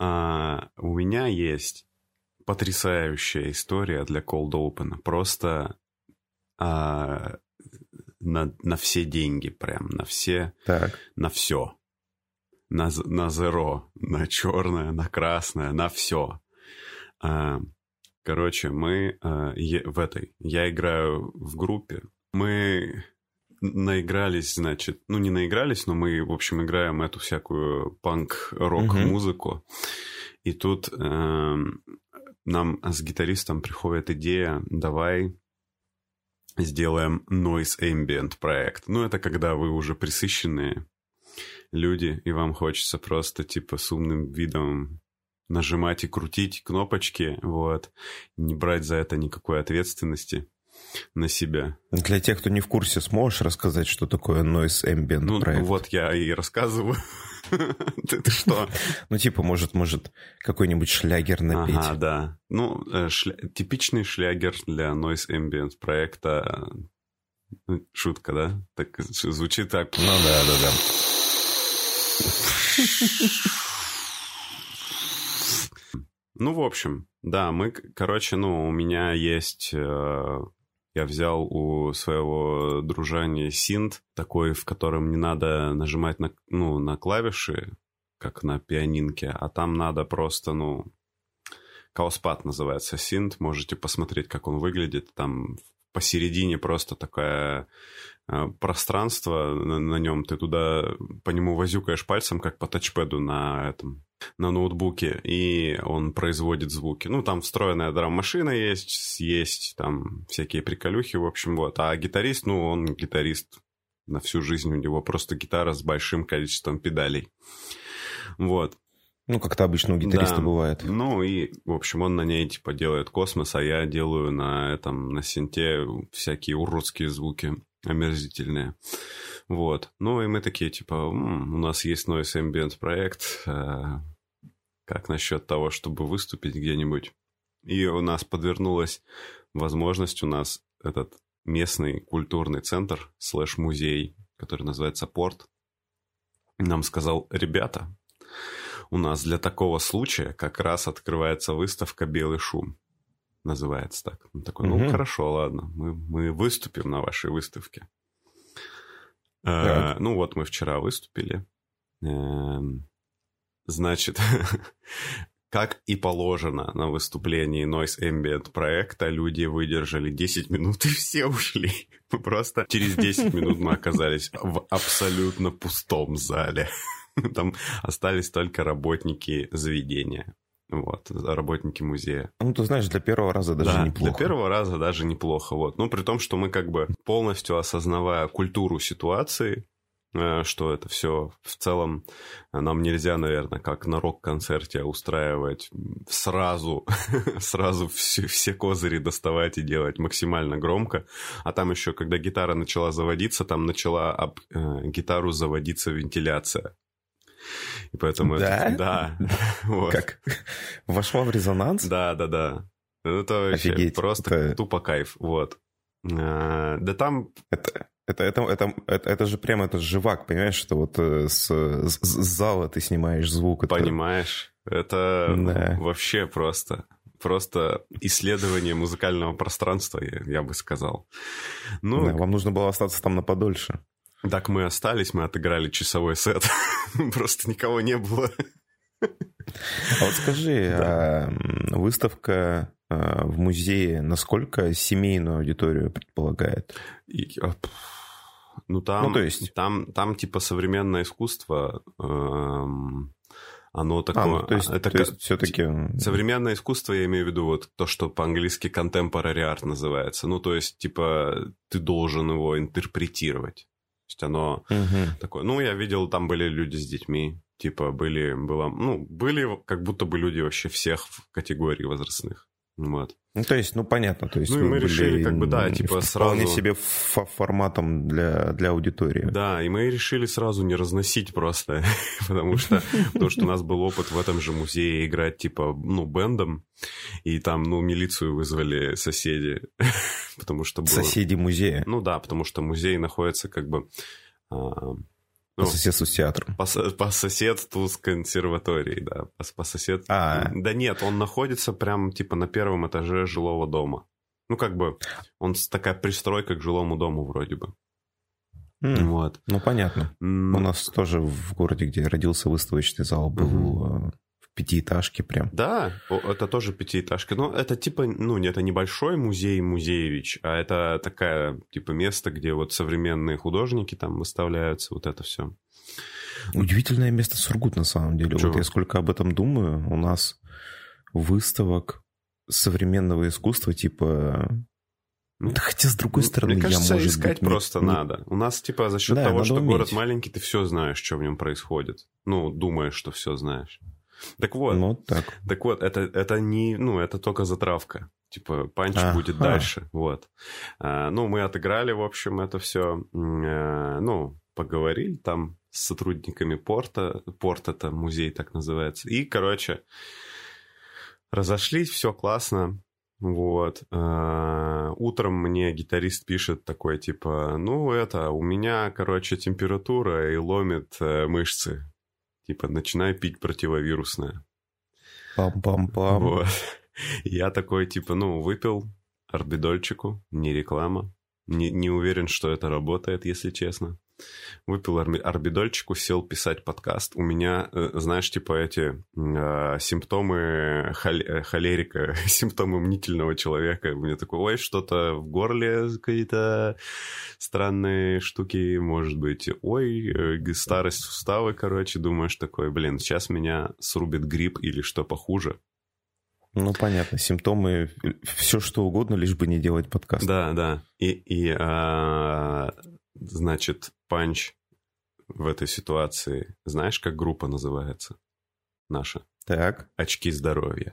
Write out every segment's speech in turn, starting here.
а, у меня есть потрясающая история для Cold Open. Просто а, на, на все деньги прям, на все, так. на все. На, на зеро, на черное, на красное, на все. А, короче, мы а, е, в этой, я играю в группе, мы наигрались, значит, ну не наигрались, но мы, в общем, играем эту всякую панк-рок-музыку. И тут э, нам с гитаристом приходит идея, давай сделаем noise ambient проект. Ну, это когда вы уже присыщенные люди, и вам хочется просто, типа, с умным видом нажимать и крутить кнопочки, вот, не брать за это никакой ответственности на себя. Для тех, кто не в курсе, сможешь рассказать, что такое Noise Ambient ну, проект? Вот я и рассказываю. Ты что? Ну, типа, может, может какой-нибудь шлягер напеть. Ага, да. Ну, э, типичный шлягер для Noise Ambient проекта. Ну, шутка, да? Так звучит так. Ну да, да, да. Ну, в общем, да, мы, короче, ну, у меня есть э, я взял у своего дружания синт, такой, в котором не надо нажимать на, ну, на клавиши, как на пианинке, а там надо просто, ну, Кауспад называется синт, можете посмотреть, как он выглядит. Там посередине просто такое э, пространство на, на нем, ты туда по нему возюкаешь пальцем, как по тачпеду на этом на ноутбуке, и он производит звуки. Ну, там встроенная драм-машина есть, есть там всякие приколюхи, в общем, вот. А гитарист, ну, он гитарист на всю жизнь, у него просто гитара с большим количеством педалей. Вот. Ну, как-то обычно у гитариста да. бывает. Ну, и, в общем, он на ней, типа, делает космос, а я делаю на этом, на синте всякие уродские звуки омерзительные. Вот. Ну, и мы такие, типа, м-м, у нас есть Noise Ambient проект, э, как насчет того, чтобы выступить где-нибудь? И у нас подвернулась возможность, у нас этот местный культурный центр, слэш-музей, который называется Порт, нам сказал, ребята, у нас для такого случая как раз открывается выставка «Белый шум». Называется так. Он такой, ну, угу. хорошо, ладно, мы, мы выступим на вашей выставке. Э, ну, вот мы вчера выступили. Э, Значит, как и положено на выступлении Noise Ambient проекта, люди выдержали 10 минут и все ушли. Просто через 10 минут мы оказались в абсолютно пустом зале. Там остались только работники заведения. Вот, работники музея. Ну, ты знаешь, для первого раза даже да, неплохо. для первого раза даже неплохо, вот. Ну, при том, что мы как бы полностью осознавая культуру ситуации, Э, что это все в целом нам нельзя, наверное, как на рок-концерте устраивать сразу, сразу все, все козыри доставать и делать максимально громко. А там еще, когда гитара начала заводиться, там начала об э, гитару заводиться вентиляция. И поэтому да? это... Да. вот. Как? Вошла в резонанс? Да, да, да. Это вообще Офигеть. просто это... тупо кайф. Вот. А, да там... Это, это, это, это, это, это же прямо это живак, понимаешь, что вот э, с, с, с зала ты снимаешь звук. Это... Понимаешь? Это да. вообще просто просто исследование музыкального пространства, я, я бы сказал. Ну, да, вам нужно было остаться там на подольше. Так мы остались, мы отыграли часовой сет. Просто никого не было. А вот скажи, да. а выставка а, в музее насколько семейную аудиторию предполагает? И, а, ну, там, ну, то есть... там, там типа современное искусство, эм, оно такое... А, ну, то есть, это то есть все-таки... Современное искусство, я имею в виду вот то, что по-английски contemporary art называется. Ну, то есть, типа, ты должен его интерпретировать. Есть оно угу. такое... Ну, я видел, там были люди с детьми. Типа, были, было, ну, были как будто бы люди вообще всех категорий возрастных. Вот. Ну, то есть, ну, понятно. То есть ну, и мы решили, как бы, да, типа, сразу... Вполне себе форматом для, для аудитории. Да, и мы решили сразу не разносить просто, потому что, потому что у нас был опыт в этом же музее играть, типа, ну, бендом, и там, ну, милицию вызвали соседи, потому что было... Соседи музея? Ну, да, потому что музей находится, как бы, а, По ну, соседству с театром. По, по соседству с консерваторией, да. По, по сосед... а. Да нет, он находится прям типа на первом этаже жилого дома. Ну, как бы, он такая пристройка к жилому дому вроде бы. Mm. Вот. Ну, понятно. Mm. У нас тоже в городе, где родился выставочный зал, был mm-hmm. В пятиэтажке прям. Да, это тоже пятиэтажка. Но это типа, ну, это небольшой музей Музеевич, а это такая, типа, место, где вот современные художники там выставляются, вот это все. Удивительное место Сургут, на самом деле. Чего? Вот я сколько об этом думаю, у нас выставок современного искусства, типа ну, да хотя, с другой стороны, Мне кажется, я, может искать быть, просто не... надо. У нас, типа, за счет да, того, что уметь. город маленький, ты все знаешь, что в нем происходит. Ну, думаешь, что все знаешь. Так вот. Ну, так. Так вот, это, это не, ну, это только затравка. Типа, панч а, будет дальше. Вот. А, ну, мы отыграли, в общем, это все. А, ну, поговорили там с сотрудниками порта. Порт это музей так называется. И, короче, разошлись, все классно. Вот. А, утром мне гитарист пишет такой, типа, ну, это, у меня, короче, температура и ломит э, мышцы. Типа, начинай пить противовирусное. Пам-пам-пам. Вот. Я такой, типа, ну, выпил орбидольчику, не реклама. Не, не уверен, что это работает, если честно выпил орбидольчику, сел писать подкаст. У меня, э, знаешь, типа эти э, симптомы хол- э, холерика, симптомы мнительного человека. У меня такой, ой, что-то в горле, какие-то странные штуки, может быть. Ой, э, старость суставы, короче, думаешь такой, блин, сейчас меня срубит грипп или что похуже. Ну, понятно, симптомы, все что угодно, лишь бы не делать подкаст. Да, да. И, и а, значит, панч в этой ситуации. Знаешь, как группа называется? Наша. Так. Очки здоровья.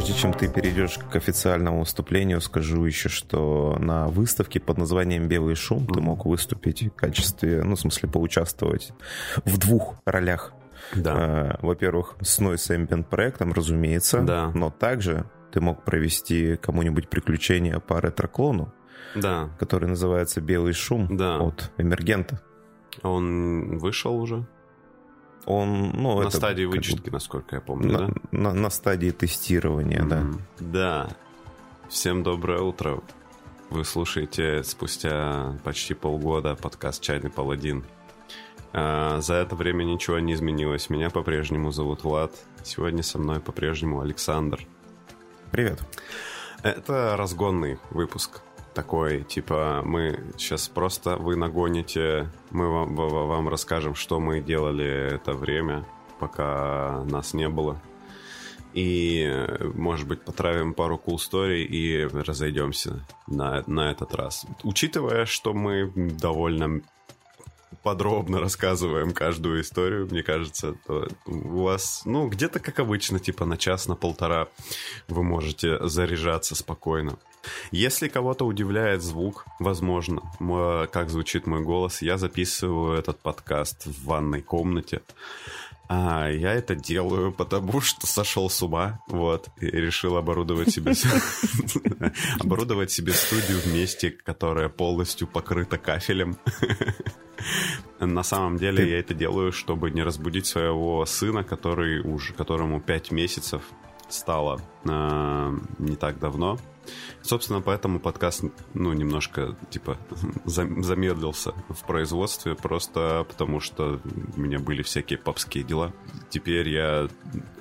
Прежде чем ты перейдешь к официальному выступлению, скажу еще, что на выставке под названием «Белый шум» ты мог выступить в качестве, ну, в смысле, поучаствовать в двух ролях. Да. Э, во-первых, с Noise Ambient проектом, разумеется, да. но также ты мог провести кому-нибудь приключения по ретро-клону, да. который называется «Белый шум» да. от Эмергента. Он вышел уже? Он, ну, на это, стадии вычетки, как, насколько я помню, на, да? На, на стадии тестирования, mm-hmm. да. Да. Всем доброе утро. Вы слушаете спустя почти полгода подкаст «Чайный паладин». А, за это время ничего не изменилось. Меня по-прежнему зовут Влад. Сегодня со мной по-прежнему Александр. Привет. Это разгонный выпуск такой, типа, мы сейчас просто вы нагоните, мы вам, вам расскажем, что мы делали это время, пока нас не было. И, может быть, потравим пару cool story и разойдемся на, на этот раз. Учитывая, что мы довольно подробно рассказываем каждую историю, мне кажется, то у вас, ну, где-то как обычно, типа на час, на полтора вы можете заряжаться спокойно. Если кого-то удивляет звук, возможно, как звучит мой голос, я записываю этот подкаст в ванной комнате. А я это делаю, потому что сошел с ума, вот, и решил оборудовать себе оборудовать себе студию в месте, которое полностью покрыто кафелем. На самом деле я это делаю, чтобы не разбудить своего сына, который уже которому 5 месяцев стало э, не так давно. Собственно, поэтому подкаст, ну, немножко, типа, замедлился в производстве, просто потому что у меня были всякие папские дела. Теперь я...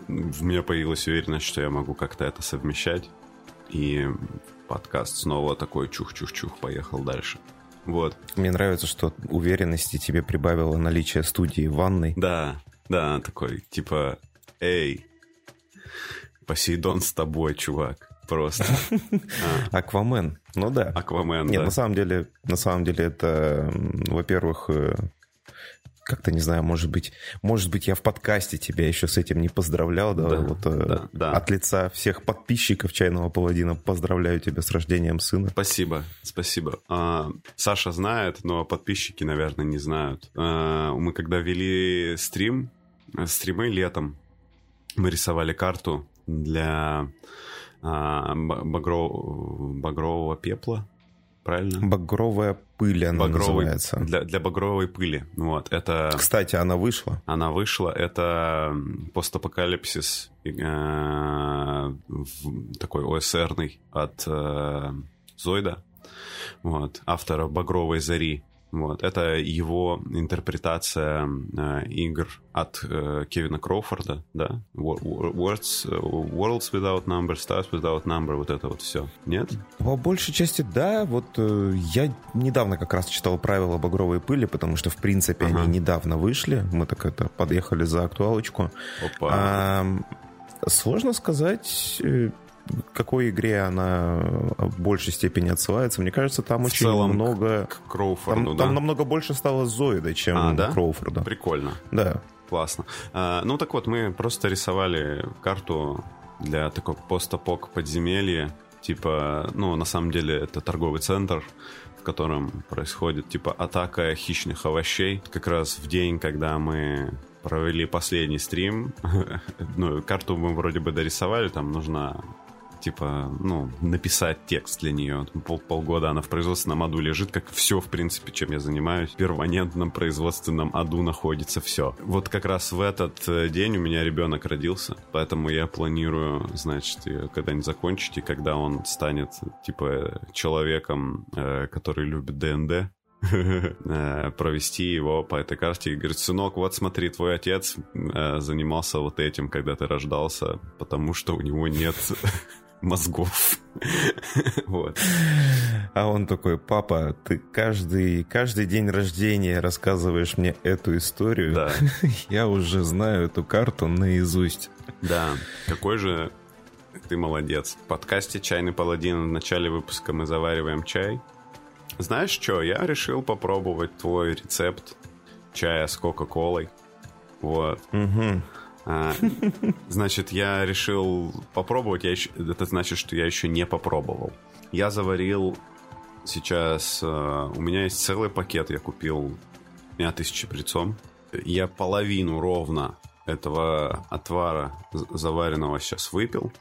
У меня появилась уверенность, что я могу как-то это совмещать. И подкаст снова такой чух-чух-чух поехал дальше. Вот. Мне нравится, что уверенности тебе прибавило наличие студии в ванной. Да, да, такой, типа, эй, Посейдон с тобой, чувак. Просто. Аквамен. Ну да. Аквамен, Нет, на самом деле, на самом деле это, во-первых, э, как-то, не знаю, может быть, может быть, я в подкасте тебя еще с этим не поздравлял, да, да вот э, да, да. от лица всех подписчиков Чайного Паладина поздравляю тебя с рождением сына. Спасибо, спасибо. А, Саша знает, но подписчики, наверное, не знают. А, мы когда вели стрим стримы летом. Мы рисовали карту для а, багров, багрового пепла, правильно? Багровая пыль она багровой, называется. Для, для багровой пыли. Вот, это... Кстати, она вышла. Она вышла. Это постапокалипсис э, такой ОСРный от э, Зойда, вот, автора «Багровой зари». Вот. Это его интерпретация э, игр от э, Кевина Кроуфорда, да? Words, Worlds Without Number, Stars Without Number, вот это вот все. Нет? По большей части, да. Вот э, я недавно как раз читал правила багровой пыли, потому что, в принципе, ага. они недавно вышли. Мы так это подъехали за актуалочку. Опа. А, сложно сказать э, какой игре она в большей степени отсылается. Мне кажется, там в очень целом много... К Кроуфорду, там, да? там намного больше стало Зоида, чем а, да? Кроуфорда. Прикольно. Да. Классно. А, ну так вот, мы просто рисовали карту для такого постапок подземелья. Типа, ну, на самом деле, это торговый центр, в котором происходит, типа, атака хищных овощей. Как раз в день, когда мы провели последний стрим. ну, карту мы вроде бы дорисовали, там нужно типа, ну, написать текст для нее. Пол, полгода она в производственном аду лежит, как все, в принципе, чем я занимаюсь. В перманентном производственном аду находится все. Вот как раз в этот э, день у меня ребенок родился, поэтому я планирую, значит, когда-нибудь закончить, и когда он станет, типа, человеком, э, который любит ДНД, э, провести его по этой карте и говорит, сынок, вот смотри, твой отец занимался вот этим, когда ты рождался, потому что у него нет мозгов. вот. А он такой, папа, ты каждый, каждый день рождения рассказываешь мне эту историю. Да. Я уже знаю эту карту наизусть. Да, какой же ты молодец. В подкасте «Чайный паладин» в начале выпуска мы завариваем чай. Знаешь что, я решил попробовать твой рецепт чая с Кока-Колой. Вот. Угу. А, значит, я решил попробовать. Я еще, это значит, что я еще не попробовал. Я заварил сейчас... Uh, у меня есть целый пакет, я купил. Меня тысячи прицом. Я половину ровно этого отвара заваренного сейчас выпил.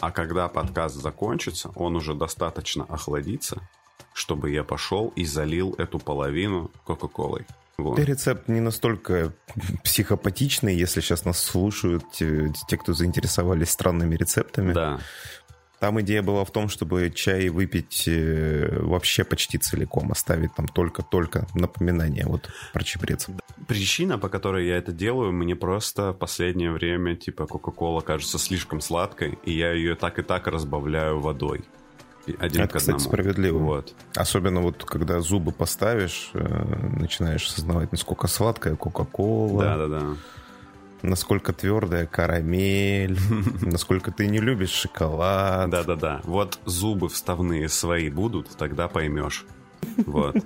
А когда подкаст закончится, он уже достаточно охладится, чтобы я пошел и залил эту половину Кока-Колой. Вот. Рецепт не настолько психопатичный, если сейчас нас слушают те, те, кто заинтересовались странными рецептами. Да. Там идея была в том, чтобы чай выпить э, вообще почти целиком, оставить там только-только напоминание вот про чебрец. Причина, по которой я это делаю, мне просто в последнее время, типа, Кока-Кола кажется слишком сладкой, и я ее так и так разбавляю водой один Это, к кстати, справедливо. Вот. Особенно вот когда зубы поставишь, э, начинаешь осознавать, насколько сладкая Кока-Кола. Да-да-да. Насколько твердая карамель, насколько ты не любишь шоколад. Да-да-да. Вот зубы вставные свои будут, тогда поймешь. Вот.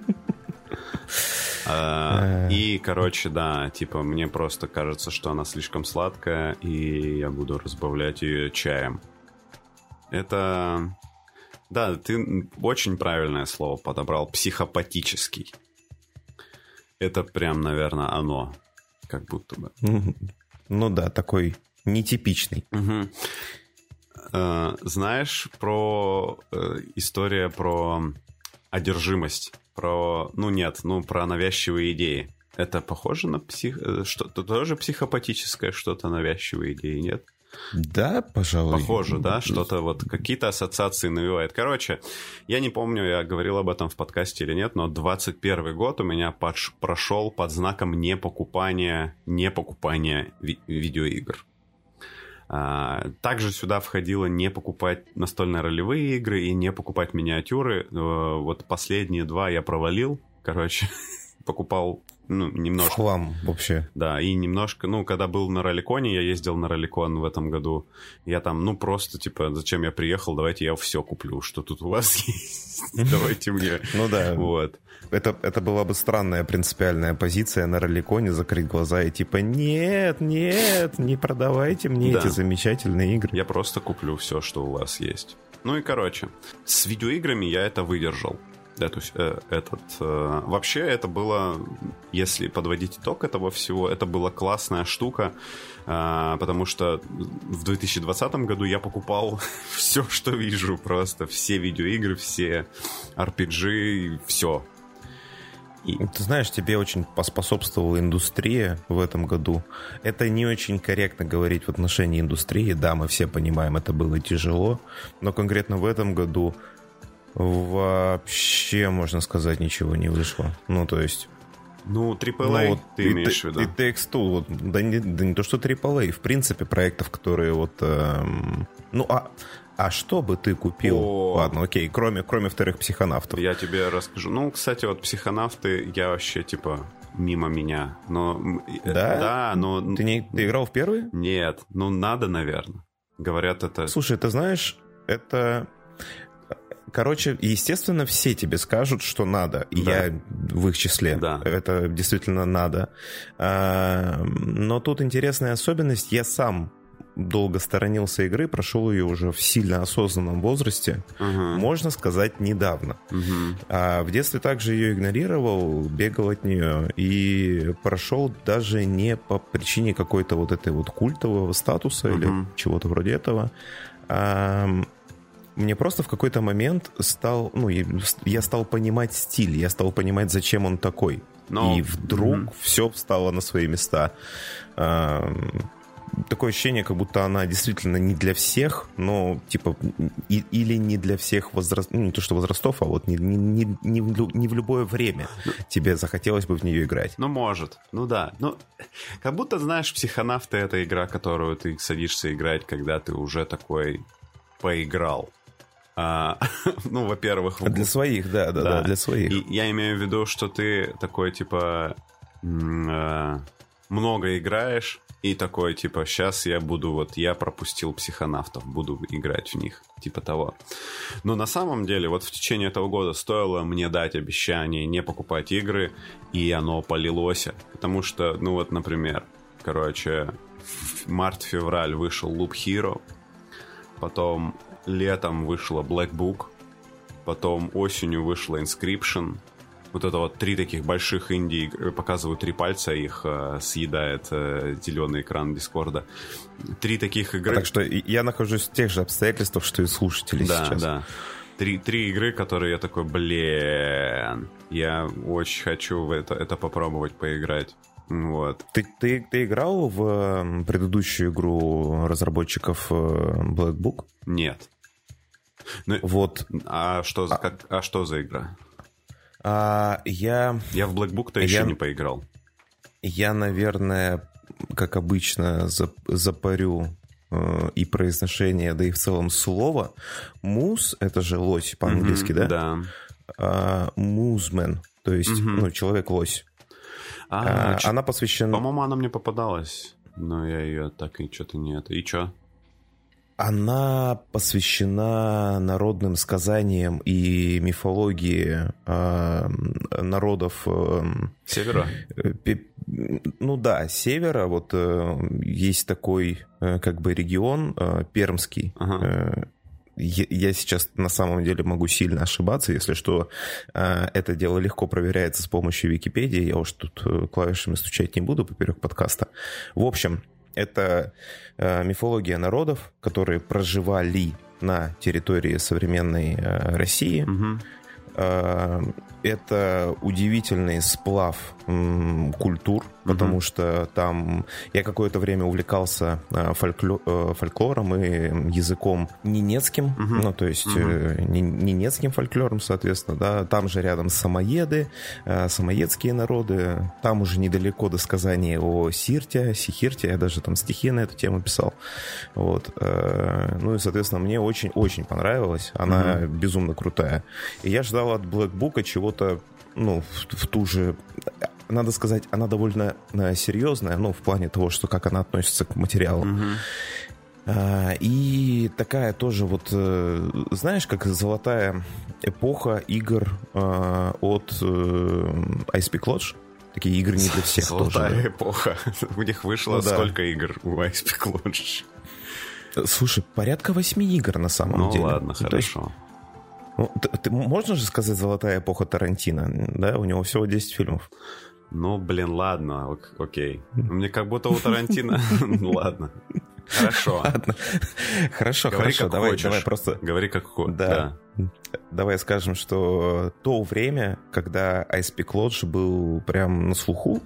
А, и, короче, да, типа, мне просто кажется, что она слишком сладкая, и я буду разбавлять ее чаем. Это да, ты очень правильное слово подобрал. Психопатический. Это прям, наверное, оно. Как будто бы. Ну да, такой нетипичный. Угу. Э, знаешь про э, история про одержимость? Про, ну нет, ну про навязчивые идеи. Это похоже на псих... Э, что-то тоже психопатическое, что-то навязчивые идеи, нет? Да, пожалуй. Похоже, да, что-то вот какие-то ассоциации навевает. Короче, я не помню, я говорил об этом в подкасте или нет, но 21 год у меня подш- прошел под знаком не покупания, не покупания ви- видеоигр. А, также сюда входило не покупать настольные ролевые игры и не покупать миниатюры. Э, вот последние два я провалил. Короче, покупал ну, немножко. Хлам вообще. Да, и немножко, ну, когда был на роликоне, я ездил на роликон в этом году, я там, ну, просто, типа, зачем я приехал, давайте я все куплю, что тут у вас есть, давайте мне. Ну да. Вот. Это, это была бы странная принципиальная позиция на роликоне, закрыть глаза и типа, нет, нет, не продавайте мне эти замечательные игры. Я просто куплю все, что у вас есть. Ну и короче, с видеоиграми я это выдержал. Эту, э, этот... Э, вообще это было, если подводить итог этого всего, это была классная штука, э, потому что в 2020 году я покупал все, что вижу, просто все видеоигры, все RPG, все. И... Ты знаешь, тебе очень поспособствовала индустрия в этом году. Это не очень корректно говорить в отношении индустрии. Да, мы все понимаем, это было тяжело. Но конкретно в этом году вообще, можно сказать, ничего не вышло. Ну, то есть... Ну, AAA ну, вот, ты и, имеешь в виду? И Takes Two, вот, да, не, да не то, что AAA, в принципе, проектов, которые вот... Эм, ну, а, а что бы ты купил? О... Ладно, окей, кроме, кроме вторых психонавтов. Я тебе расскажу. Ну, кстати, вот психонавты, я вообще, типа, мимо меня. Но... Э, да? Да, но... Ты, не, ты играл в первый? Нет, ну, надо, наверное. Говорят, это... Слушай, ты знаешь, это Короче, естественно, все тебе скажут, что надо. И да. я в их числе. Да. Это действительно надо. А, но тут интересная особенность. Я сам долго сторонился игры, прошел ее уже в сильно осознанном возрасте, uh-huh. можно сказать, недавно. Uh-huh. А в детстве также ее игнорировал, бегал от нее и прошел даже не по причине какой-то вот этой вот культового статуса uh-huh. или чего-то вроде этого. А, мне просто в какой-то момент стал, ну, я стал понимать стиль, я стал понимать, зачем он такой. Но... И вдруг mm-hmm. все встало на свои места. Такое ощущение, как будто она действительно не для всех, но типа и, или не для всех возраст, ну не то что возрастов, а вот не, не, не, не, в, не в любое время ну, тебе захотелось бы в нее играть. Ну может, ну да, ну как будто знаешь, психонавты это игра, которую ты садишься играть, когда ты уже такой поиграл. А, ну, во-первых... Для своих, да, да, да, да, для своих. И я имею в виду, что ты такой, типа, э, много играешь, и такой, типа, сейчас я буду, вот, я пропустил психонавтов, буду играть в них, типа того. Но на самом деле, вот в течение этого года стоило мне дать обещание не покупать игры, и оно полилось. Потому что, ну вот, например, короче, март-февраль вышел Loop Hero, потом летом вышла Black Book, потом осенью вышла Inscription. Вот это вот три таких больших инди показывают три пальца, их э, съедает э, зеленый экран Дискорда. Три таких игры. Так что я нахожусь в тех же обстоятельствах, что и слушатели да, сейчас. Да, да. Три, три игры, которые я такой, блин, я очень хочу в это, это попробовать поиграть. Вот. Ты, ты, ты играл в предыдущую игру разработчиков э, Black Book? Нет. Ну, вот. А что, за, а, как, а что за игра? А, я... Я в Black Book-то еще не поиграл. Я, наверное, как обычно, запарю э, и произношение, да и в целом слово. Муз, это же лось по-английски, mm-hmm, да? Да. А, музмен, то есть, mm-hmm. ну, человек-лось. А, а, она посвящена... По-моему, она мне попадалась, но я ее так и что-то не это. И что? Она посвящена народным сказаниям и мифологии э, народов... Э, севера? Э, ну да, севера. Вот э, есть такой э, как бы регион э, пермский. Ага. Э, я сейчас на самом деле могу сильно ошибаться, если что, э, это дело легко проверяется с помощью Википедии, я уж тут э, клавишами стучать не буду поперек подкаста. В общем, это э, мифология народов, которые проживали на территории современной э, России. Угу. Это удивительный сплав культур, потому mm-hmm. что там я какое-то время увлекался э, фолькло- э, фольклором и языком ненецким, mm-hmm. ну, то есть mm-hmm. ненецким фольклором, соответственно, да, там же рядом самоеды, самоедские народы, там уже недалеко до сказания о Сирте, Сихирте, я даже там стихи на эту тему писал, вот, ну и, соответственно, мне очень-очень понравилось, она mm-hmm. безумно крутая, и я ждал от Black Book чего-то ну, в, в ту же надо сказать, она довольно э, серьезная, ну, в плане того, что как она относится к материалу. Uh, и такая тоже вот, э, знаешь, как золотая эпоха игр э, от Peak Lodge. Такие игры не для всех Золотая тоже. эпоха. У них вышло ну, сколько да. игр у Peak Lodge? Слушай, порядка восьми игр на самом ну, деле. Ну ладно, хорошо. есть, Ну, ты, ты, можно же сказать «Золотая эпоха Тарантино», да? У него всего 10 фильмов. Ну, блин, ладно, окей. Мне как будто у Тарантино... Ну, ладно. Хорошо. Ладно. Хорошо, Говори хорошо. Давай, хочешь. давай просто. Говори как хочешь. Да. да. Давай скажем, что то время, когда Peak Lodge был прям на слуху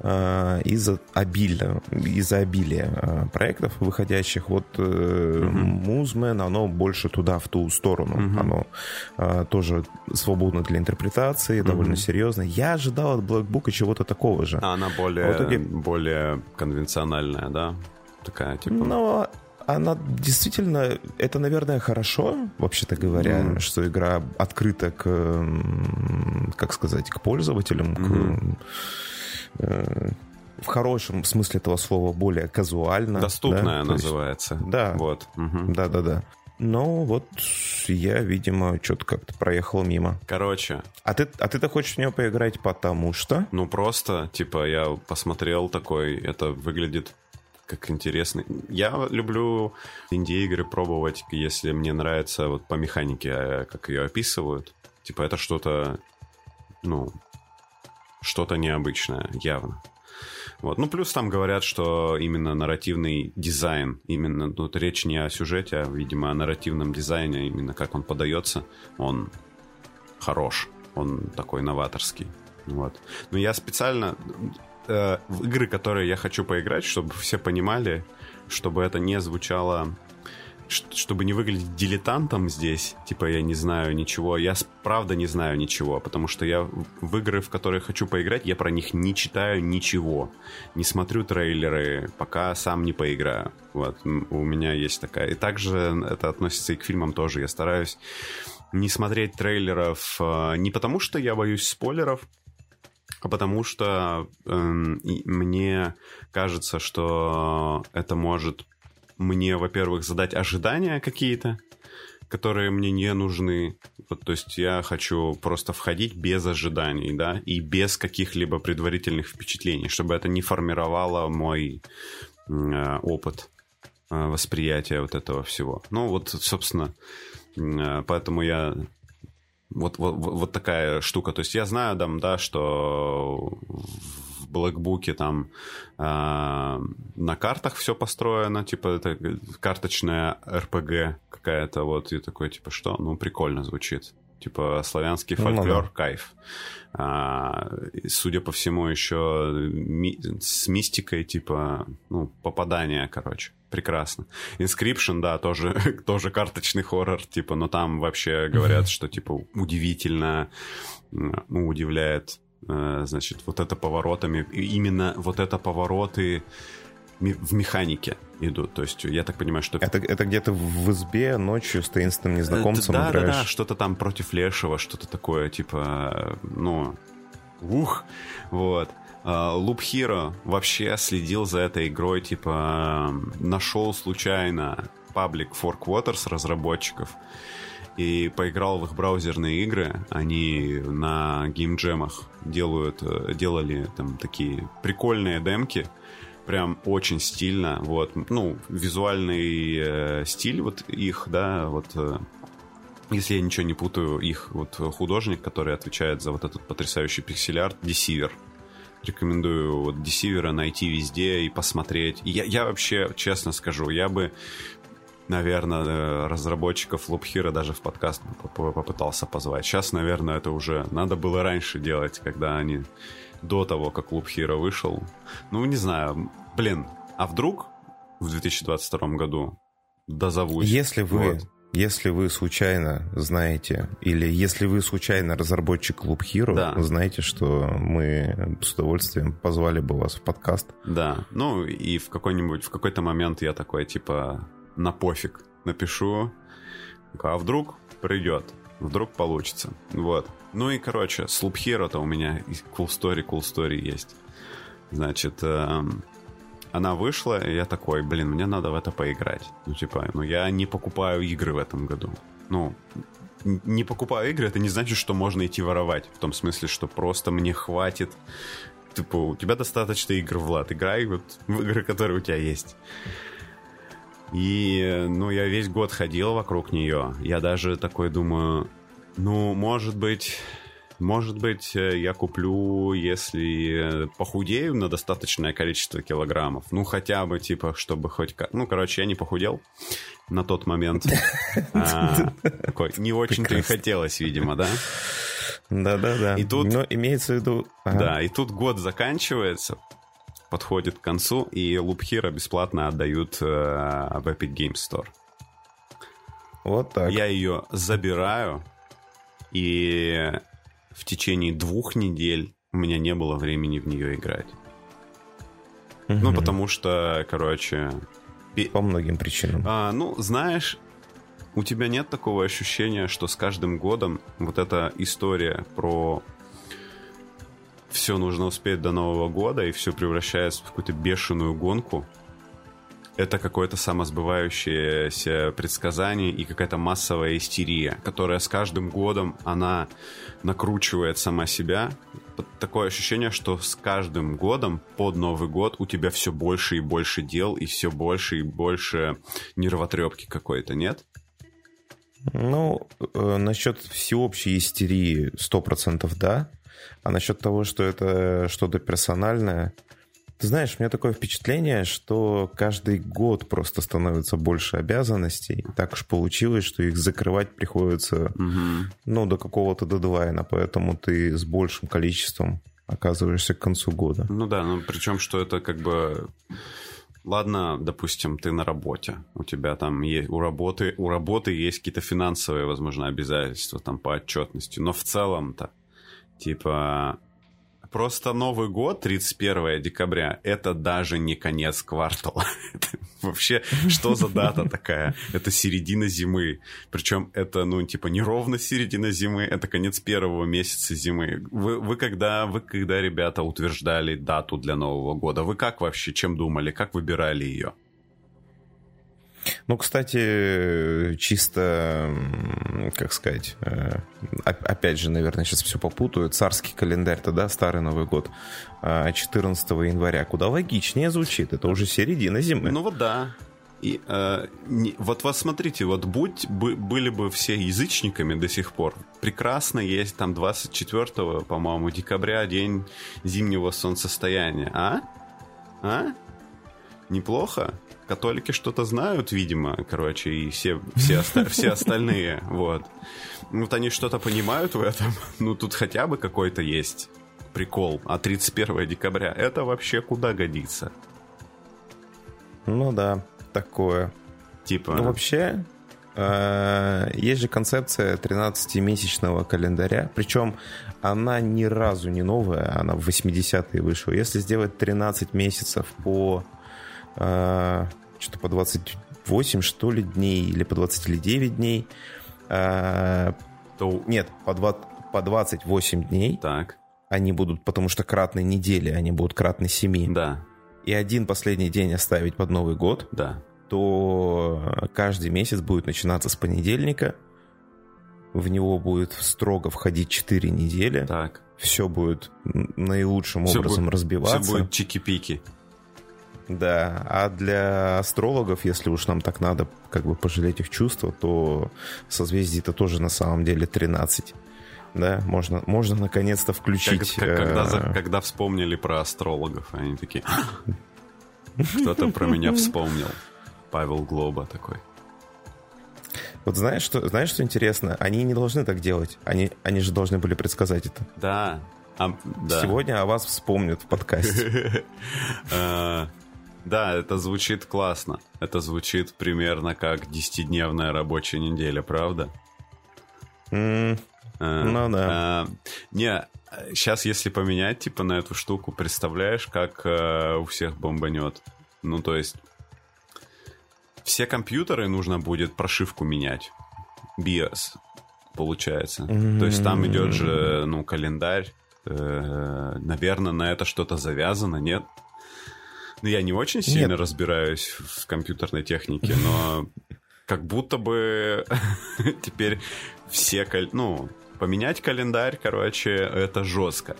э, из-за обилия, из-за обилия э, проектов выходящих, вот э, uh-huh. оно больше туда, в ту сторону. Uh-huh. Оно э, тоже свободно для интерпретации, uh-huh. довольно серьезно. Я ожидал от Black Book чего-то такого же. А она более, а итоге... более конвенциональная, да? такая, типа... Но она действительно, это, наверное, хорошо, вообще-то говоря, mm. что игра открыта к, как сказать, к пользователям, mm-hmm. к, э, в хорошем смысле этого слова более казуально. Доступная да? называется. Есть, да. Вот. Угу. Да, да, да. Но вот я, видимо, что-то как-то проехал мимо. Короче. А ты, а ты-то хочешь в нее поиграть потому что? Ну, просто, типа, я посмотрел такой, это выглядит как интересно. Я люблю инди-игры пробовать, если мне нравится вот по механике, э, как ее описывают. Типа это что-то, ну, что-то необычное, явно. Вот. Ну, плюс там говорят, что именно нарративный дизайн, именно тут речь не о сюжете, а, видимо, о нарративном дизайне, именно как он подается, он хорош, он такой новаторский. Вот. Но я специально э, в игры, которые я хочу поиграть, чтобы все понимали, чтобы это не звучало чтобы не выглядеть дилетантом здесь, типа я не знаю ничего, я правда не знаю ничего, потому что я в игры, в которые хочу поиграть, я про них не читаю ничего, не смотрю трейлеры, пока сам не поиграю. Вот, у меня есть такая. И также это относится и к фильмам тоже. Я стараюсь не смотреть трейлеров э, не потому, что я боюсь спойлеров, а потому что э, мне кажется, что это может мне, во-первых, задать ожидания какие-то, которые мне не нужны. Вот, то есть я хочу просто входить без ожиданий, да, и без каких-либо предварительных впечатлений, чтобы это не формировало мой э, опыт э, восприятия вот этого всего. Ну, вот, собственно, э, поэтому я вот, вот, вот такая штука. То есть я знаю, там, да, что в блэкбуке там э, на картах все построено, типа это карточная РПГ какая-то, вот, и такой, типа, что? Ну, прикольно звучит. Типа славянский фольклор, ну, да. кайф. А, судя по всему, еще ми- с мистикой, типа, ну, попадание, короче прекрасно. Inscription, да, тоже, тоже карточный хоррор, типа, но там вообще говорят, что, типа, удивительно, ну, удивляет, э, значит, вот это поворотами, именно вот это повороты в механике идут. То есть я так понимаю, что... Это, это где-то в избе ночью с таинственным незнакомцем да, играешь? Да, да, что-то там против Лешего, что-то такое, типа, ну, ух, вот. Луп uh, Hero вообще следил за этой игрой, типа, нашел случайно паблик Four Quarters разработчиков и поиграл в их браузерные игры. Они на геймджемах делают, э, делали там такие прикольные демки, прям очень стильно, вот, ну, визуальный э, стиль вот их, да, вот, э, если я ничего не путаю, их вот художник, который отвечает за вот этот потрясающий пиксель-арт, Deceiver, рекомендую вот Десивера найти везде и посмотреть. я, я вообще, честно скажу, я бы, наверное, э, разработчиков Loop даже в подкаст попытался позвать. Сейчас, наверное, это уже надо было раньше делать, когда они до того, как Loop Hero вышел. Ну, не знаю, блин, а вдруг в 2022 году дозовусь? Если вы вот. Если вы случайно знаете, или если вы случайно разработчик Club Hero, да. знаете, что мы с удовольствием позвали бы вас в подкаст. Да, ну и в какой-нибудь, в какой-то момент я такой, типа, на пофиг напишу, а вдруг придет, вдруг получится, вот. Ну и, короче, с Loop Hero-то у меня cool story, cool story есть. Значит, эм, она вышла, и я такой, блин, мне надо в это поиграть. Ну, типа, ну, я не покупаю игры в этом году. Ну, не покупаю игры, это не значит, что можно идти воровать. В том смысле, что просто мне хватит. Типа, у тебя достаточно игр, Влад. Играй вот в игры, которые у тебя есть. И, ну, я весь год ходил вокруг нее. Я даже такой думаю, Ну, может быть, может быть, э, я куплю, если похудею на достаточное количество килограммов. Ну, хотя бы, типа, чтобы хоть... Ну, короче, я не похудел на тот момент. А, не очень-то и хотелось, видимо, да? Да-да-да. И тут... Но имеется в виду... Да, и тут год заканчивается, подходит к концу, и Hero бесплатно отдают э, в Epic Games Store. Вот так. Я ее забираю, и в течение двух недель у меня не было времени в нее играть. Угу. Ну, потому что, короче... По многим причинам. А, ну, знаешь, у тебя нет такого ощущения, что с каждым годом вот эта история про все нужно успеть до Нового года, и все превращается в какую-то бешеную гонку, это какое-то самосбывающееся предсказание и какая-то массовая истерия, которая с каждым годом, она накручивает сама себя. Такое ощущение, что с каждым годом под Новый год у тебя все больше и больше дел, и все больше и больше нервотрепки какой-то, нет? Ну, э, насчет всеобщей истерии 100% да. А насчет того, что это что-то персональное, ты знаешь, у меня такое впечатление, что каждый год просто становится больше обязанностей. Так уж получилось, что их закрывать приходится, угу. ну, до какого-то дедлайна, поэтому ты с большим количеством оказываешься к концу года. Ну да, ну причем, что это как бы... Ладно, допустим, ты на работе, у тебя там есть, у работы, у работы есть какие-то финансовые, возможно, обязательства там по отчетности, но в целом-то, типа, Просто Новый год, 31 декабря, это даже не конец квартала. Вообще, что за дата такая? Это середина зимы. Причем это, ну, типа, не ровно середина зимы, это конец первого месяца зимы. Вы, вы, когда, вы когда, ребята, утверждали дату для Нового года, вы как вообще, чем думали, как выбирали ее? Ну, кстати, чисто, как сказать, э, опять же, наверное, сейчас все попутаю. Царский календарь-то, да, старый Новый год, 14 а, января. Куда логичнее звучит. Это уже середина зимы. Ну вот да. И э, не, вот вас смотрите, вот будь бы, были бы все язычниками до сих пор, прекрасно есть там 24, по-моему, декабря, день зимнего солнцестояния, а? А? Неплохо? Католики что-то знают, видимо, короче, и все, все, оста- все остальные, вот. Вот они что-то понимают в этом, ну тут хотя бы какой-то есть прикол. А 31 декабря это вообще куда годится? Ну да, такое. Типа... Ну вообще, э, есть же концепция 13-месячного календаря, причем она ни разу не новая, она в 80-е вышла. Если сделать 13 месяцев по э, что-то по 28, что ли, дней, или по 20 или 9 дней. Э, То... Нет, по, 20, по 28 дней. Так. Они будут, потому что кратные недели, они будут кратные 7. Да. И один последний день оставить под Новый год. Да. То каждый месяц будет начинаться с понедельника. В него будет строго входить 4 недели. Так. Все будет наилучшим все образом будет, разбиваться. Все будет чики-пики. Да, а для астрологов, если уж нам так надо как бы пожалеть их чувства, то созвездие-то тоже на самом деле 13. Да, можно, можно наконец-то включить... Как, как, когда, э... когда вспомнили про астрологов, они такие... Кто-то про меня вспомнил. Павел Глоба такой. Вот знаешь, что, знаешь, что интересно? Они не должны так делать. Они, они же должны были предсказать это. Да. А, да. Сегодня о вас вспомнят в подкасте. Да, это звучит классно. Это звучит примерно как десятидневная рабочая неделя, правда? Mm, а, ну да. А, не, сейчас если поменять типа на эту штуку, представляешь, как а, у всех бомбанет? Ну, то есть все компьютеры нужно будет прошивку менять. BIOS, получается. Mm-hmm. То есть там идет же, ну, календарь. Э, наверное, на это что-то завязано, нет? Ну, я не очень сильно Нет. разбираюсь в компьютерной технике, но как будто бы теперь все... Ну, поменять календарь, короче, это жестко.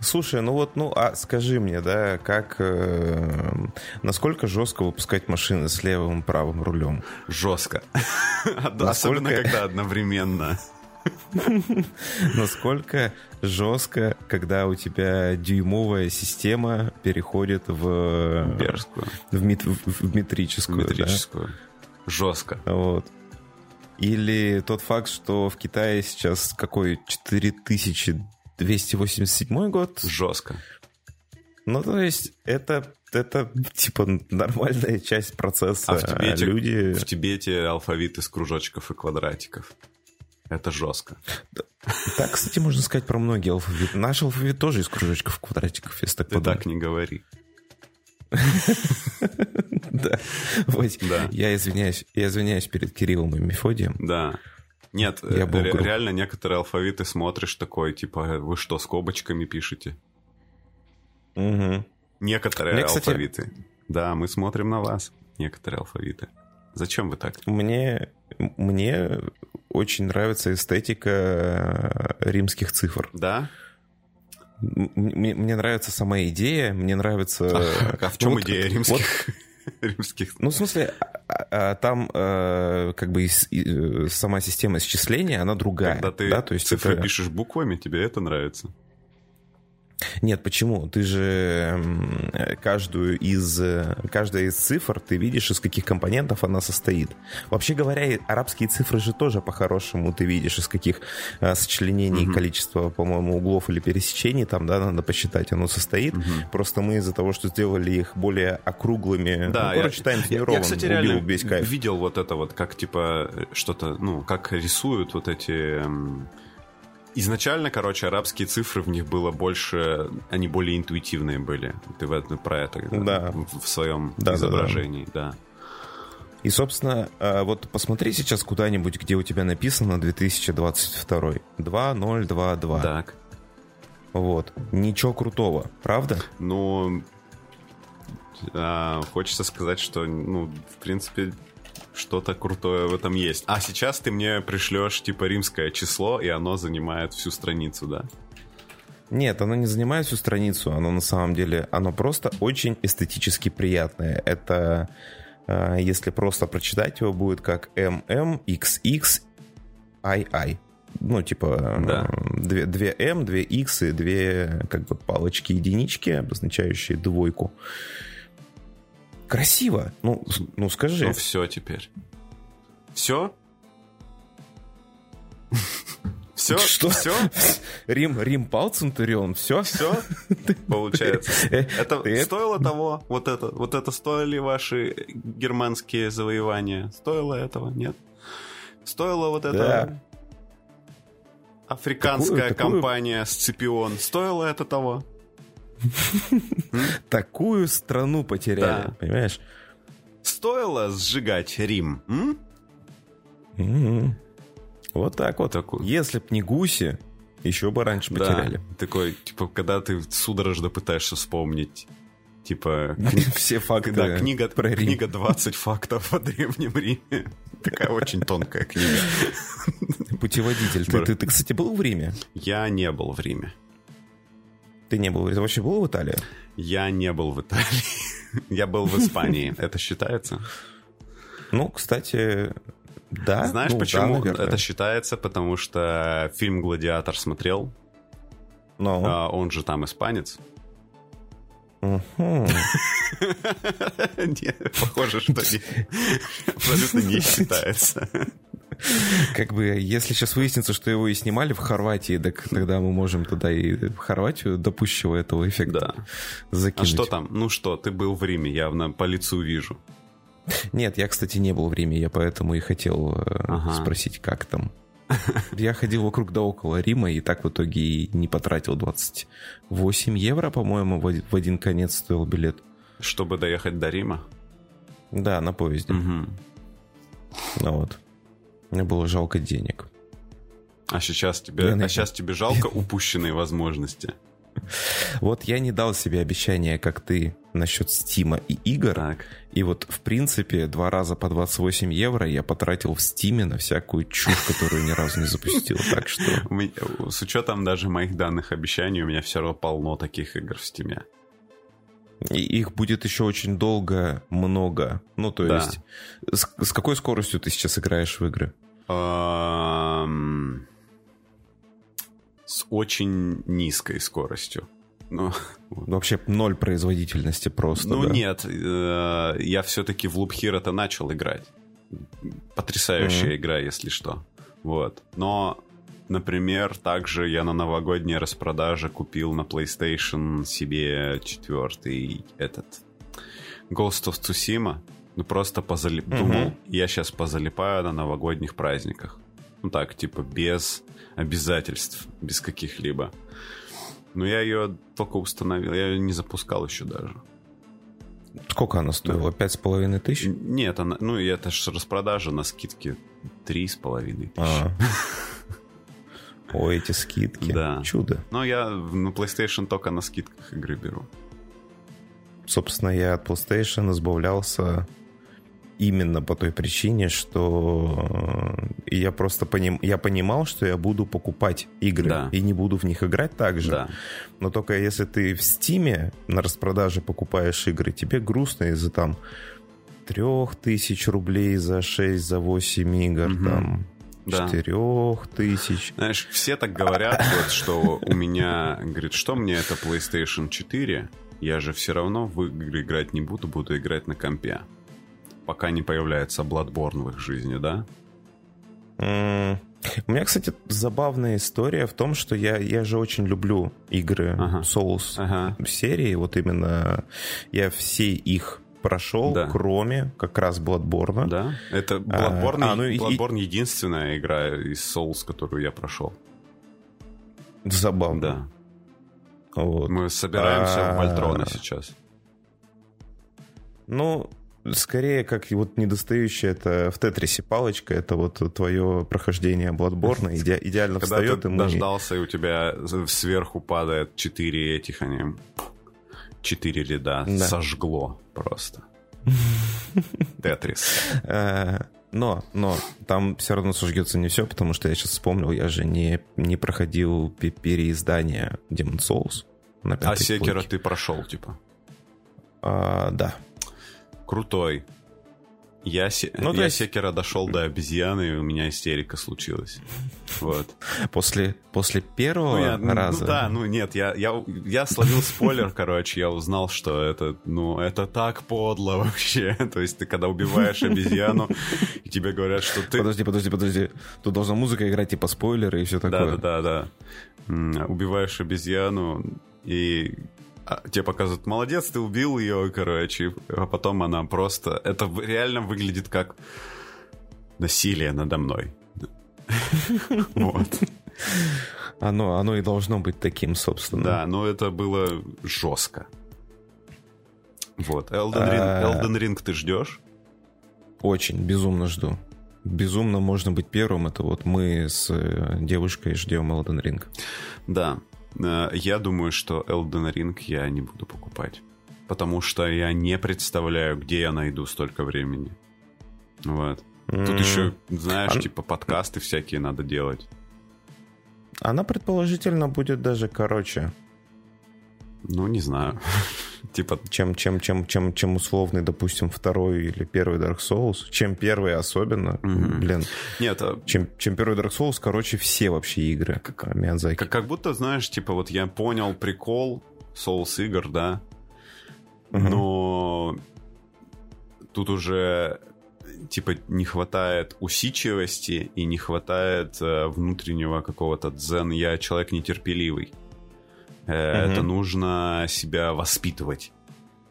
Слушай, ну вот, ну, а скажи мне, да, как, э, насколько жестко выпускать машины с левым и правым рулем? Жестко. Насколько... Особенно, когда одновременно. Насколько жестко, когда у тебя дюймовая система переходит в... Берскую. В, мет, в метрическую. В метрическую. Да? Жестко. Вот. Или тот факт, что в Китае сейчас какой 4287 год? Жестко. Ну, то есть, это, это типа нормальная часть процесса. А в Тибете, люди... в Тибете алфавит из кружочков и квадратиков. Это жестко. Так, кстати, можно сказать про многие алфавиты. Наш алфавит тоже из кружочков квадратиков, если так Ты подумать. так не говори. Да. Я извиняюсь, я извиняюсь перед Кириллом и Мефодием. Да. Нет, был реально некоторые алфавиты смотришь такой, типа, вы что, скобочками пишете? Некоторые алфавиты. Да, мы смотрим на вас. Некоторые алфавиты. Зачем вы так? Мне, мне очень нравится эстетика римских цифр. Да? Мне, мне нравится сама идея, мне нравится... А, а в чем вот, идея римских? Вот, римских. Ну, в смысле, а, а, там э, как бы и, сама система исчисления, она другая. Когда ты да? То есть цифры это... пишешь буквами, тебе это нравится? Нет, почему? Ты же каждую из, каждая из цифр ты видишь, из каких компонентов она состоит. Вообще говоря, арабские цифры же тоже по-хорошему ты видишь, из каких а, сочленений угу. количество, по-моему, углов или пересечений там, да, надо посчитать, оно состоит. Угу. Просто мы из-за того, что сделали их более округлыми, да, ну, короче, New Roman я, кстати, реально весь кайф. видел вот это вот, как типа что-то, ну, как рисуют вот эти Изначально, короче, арабские цифры в них было больше, они более интуитивные были. Ты в это, про это да. в своем да, изображении, да, да. да. И, собственно, а, вот посмотри сейчас куда-нибудь, где у тебя написано 2022. 2022. Так. Вот. Ничего крутого, правда? Ну, а, хочется сказать, что, ну, в принципе, что-то крутое в этом есть. А сейчас ты мне пришлешь типа римское число, и оно занимает всю страницу, да? Нет, оно не занимает всю страницу, оно на самом деле, оно просто очень эстетически приятное. Это, э, если просто прочитать его, будет как MMXXII. Ну, типа, да. 2, 2M, 2X и 2 как бы палочки-единички, обозначающие двойку. Красиво. Ну, ну скажи. Ну все теперь. Все? Все? Что? Все? Рим, Рим пал Центурион, все? Все? Получается. Э, это стоило того? Вот это, вот это стоили ваши германские завоевания? Стоило этого? Нет? Стоило вот это? Африканская компания Сципион. Стоило это того? Такую страну потеряли, понимаешь? Стоило сжигать Рим? Вот так вот. Если б не гуси, еще бы раньше потеряли. Такой, типа, когда ты судорожно пытаешься вспомнить Типа... Все факты Да, книга, про Рим. книга 20 фактов о Древнем Риме. Такая очень тонкая книга. Путеводитель. Ты, ты, ты, кстати, был в Риме? Я не был в Риме. Ты не был? Ты вообще был в Италии? Я не был в Италии. Я был в Испании. Это считается? Ну, кстати, да. Знаешь, ну, почему да, это считается? Потому что фильм «Гладиатор» смотрел. Но. Ну. А, он же там испанец. Нет, похоже, что абсолютно не считается. Как бы, если сейчас выяснится, что его и снимали в Хорватии, так тогда мы можем туда и в Хорватию допущего этого эффекта да. закинуть. А что там? Ну что, ты был в Риме, явно по лицу вижу. Нет, я, кстати, не был в Риме, я поэтому и хотел э, ага. спросить, как там. Я ходил вокруг да около Рима и так в итоге и не потратил 28 евро, по-моему, в один конец стоил билет. Чтобы доехать до Рима? Да, на поезде. Угу. Ну вот. Мне было жалко денег. А сейчас тебе, а сейчас тебе жалко упущенные возможности. Вот я не дал себе обещания, как ты, насчет Стима и игр. Так. И вот, в принципе, два раза по 28 евро я потратил в Стиме на всякую чушь, которую ни разу не запустил. Так что... С учетом даже моих данных обещаний, у меня все равно полно таких игр в Стиме. И их будет еще очень долго, много. Ну, то да. есть, с, с какой скоростью ты сейчас играешь в игры? Um, с очень низкой скоростью. Ну, Вообще ноль производительности просто. Ну да? нет, э, я все-таки в Loop Hero-то начал играть. Потрясающая mm-hmm. игра, если что. Вот. Но, например, также я на новогодней распродаже купил на PlayStation себе четвертый этот Ghost of Tsushima. Ну просто позалип... mm-hmm. думал, я сейчас позалипаю на новогодних праздниках. Ну так, типа без обязательств, без каких-либо. Но я ее только установил, я ее не запускал еще даже. Сколько она стоила? Пять с половиной тысяч? Нет, она, ну это же распродажа на скидке три с половиной тысячи. Ой, эти скидки. Да. Чудо. Но я на PlayStation только на скидках игры беру. Собственно, я от PlayStation избавлялся именно по той причине, что э, я просто поним... я понимал, что я буду покупать игры да. и не буду в них играть так же. Да. Но только если ты в Стиме на распродаже покупаешь игры, тебе грустно из-за там трех тысяч рублей за 6, за 8 игр, угу. там да. тысяч. Знаешь, все так говорят, вот, что у меня, говорит, что мне это PlayStation 4, я же все равно в игры играть не буду, буду играть на компе пока не появляется Bloodborne в их жизни, да? Mm. У меня, кстати, забавная история в том, что я, я же очень люблю игры ага. Souls ага. серии. Вот именно я все их прошел, да. кроме как раз Bloodborne. Да, это Bloodborne, а, а, ну, Bloodborne и... единственная игра из Souls, которую я прошел. Забавно. Да. Вот. Мы собираемся а... в Вольтрона сейчас. Ну, Скорее, как вот недостающая это в Тетрисе палочка, это вот твое прохождение Bloodborne иде, идеально Когда встает. ты и дождался, и у тебя сверху падает четыре этих, они... Четыре ряда. Да. Сожгло просто. Тетрис. Э, но, но, там все равно сожгется не все, потому что я сейчас вспомнил, я же не, не проходил переиздание Demon Souls. а Секера ты прошел, типа? А, да крутой. Я, ну, я есть... Секера дошел до обезьяны, и у меня истерика случилась. Вот. После, после первого ну, я, ну, раза? Ну да, ну нет, я, я, я словил спойлер, короче, я узнал, что это, ну, это так подло вообще. То есть ты когда убиваешь обезьяну, и тебе говорят, что ты... Подожди, подожди, подожди. Тут должна музыка играть, типа спойлеры и все такое. Да-да-да. Убиваешь обезьяну, и а, тебе показывают, молодец, ты убил ее, короче, а потом она просто... Это реально выглядит как насилие надо мной. Вот. Оно, оно и должно быть таким, собственно. Да, но это было жестко. Вот. Elden Ring, а, Elden Ring ты ждешь? Очень, безумно жду. Безумно можно быть первым. Это вот мы с э, девушкой ждем Elden Ring. Да, я думаю, что Elden Ring я не буду покупать. Потому что я не представляю, где я найду столько времени. Вот. Mm. Тут еще, знаешь, а... типа подкасты всякие надо делать. Она предположительно будет даже короче. Ну, не знаю. типа... Чем, чем, чем, чем, чем условный, допустим, второй или первый Dark Souls. Чем первый особенно. Mm-hmm. Блин. Нет. А... Чем, чем первый Dark Souls, короче, все вообще игры. Как, Миядзаки. Как, как будто, знаешь, типа, вот я понял прикол Souls игр, да? Mm-hmm. Но тут уже типа не хватает усидчивости и не хватает э, внутреннего какого-то дзен. Я человек нетерпеливый. Угу. Это нужно себя воспитывать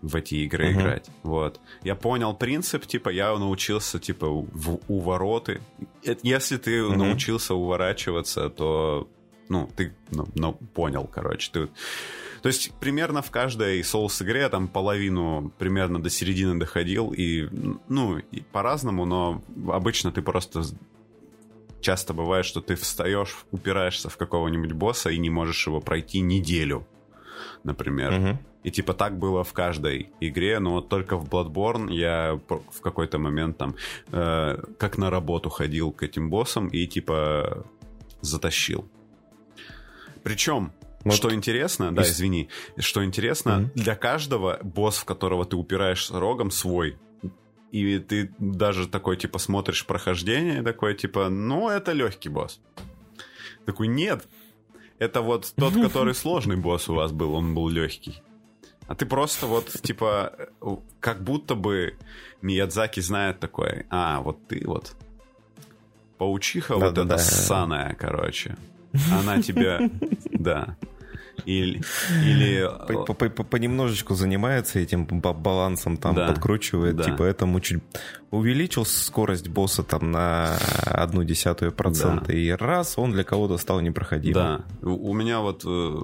в эти игры uh играть. Вот. Я понял принцип, типа, я научился, типа, в увороты. Если ты uh научился уворачиваться, то, ну, ты ну, ну, понял, короче. Ты... То есть, примерно в каждой Souls игре там половину, примерно до середины доходил, и, ну, и по-разному, но обычно ты просто часто бывает, что ты встаешь, упираешься в какого-нибудь босса и не можешь его пройти неделю, например. Угу. И типа так было в каждой игре, но вот только в Bloodborne я в какой-то момент там э, как на работу ходил к этим боссам и типа затащил. Причем вот. Что интересно, да, извини, что интересно, mm для каждого босс, в которого ты упираешь рогом, свой и ты даже такой, типа, смотришь прохождение, такой, типа, ну, это легкий босс. Такой, нет, это вот тот, который сложный босс у вас был, он был легкий. А ты просто вот, типа, как будто бы Миядзаки знает такой, а, вот ты вот паучиха да, вот да, эта да. ссаная, короче. Она тебя, да, или, или... Понемножечку занимается этим балансом, там да, подкручивает, да. типа этому чуть увеличил скорость босса там на одну десятую процента, да. и раз он для кого-то стал непроходимым. Да, у меня вот э,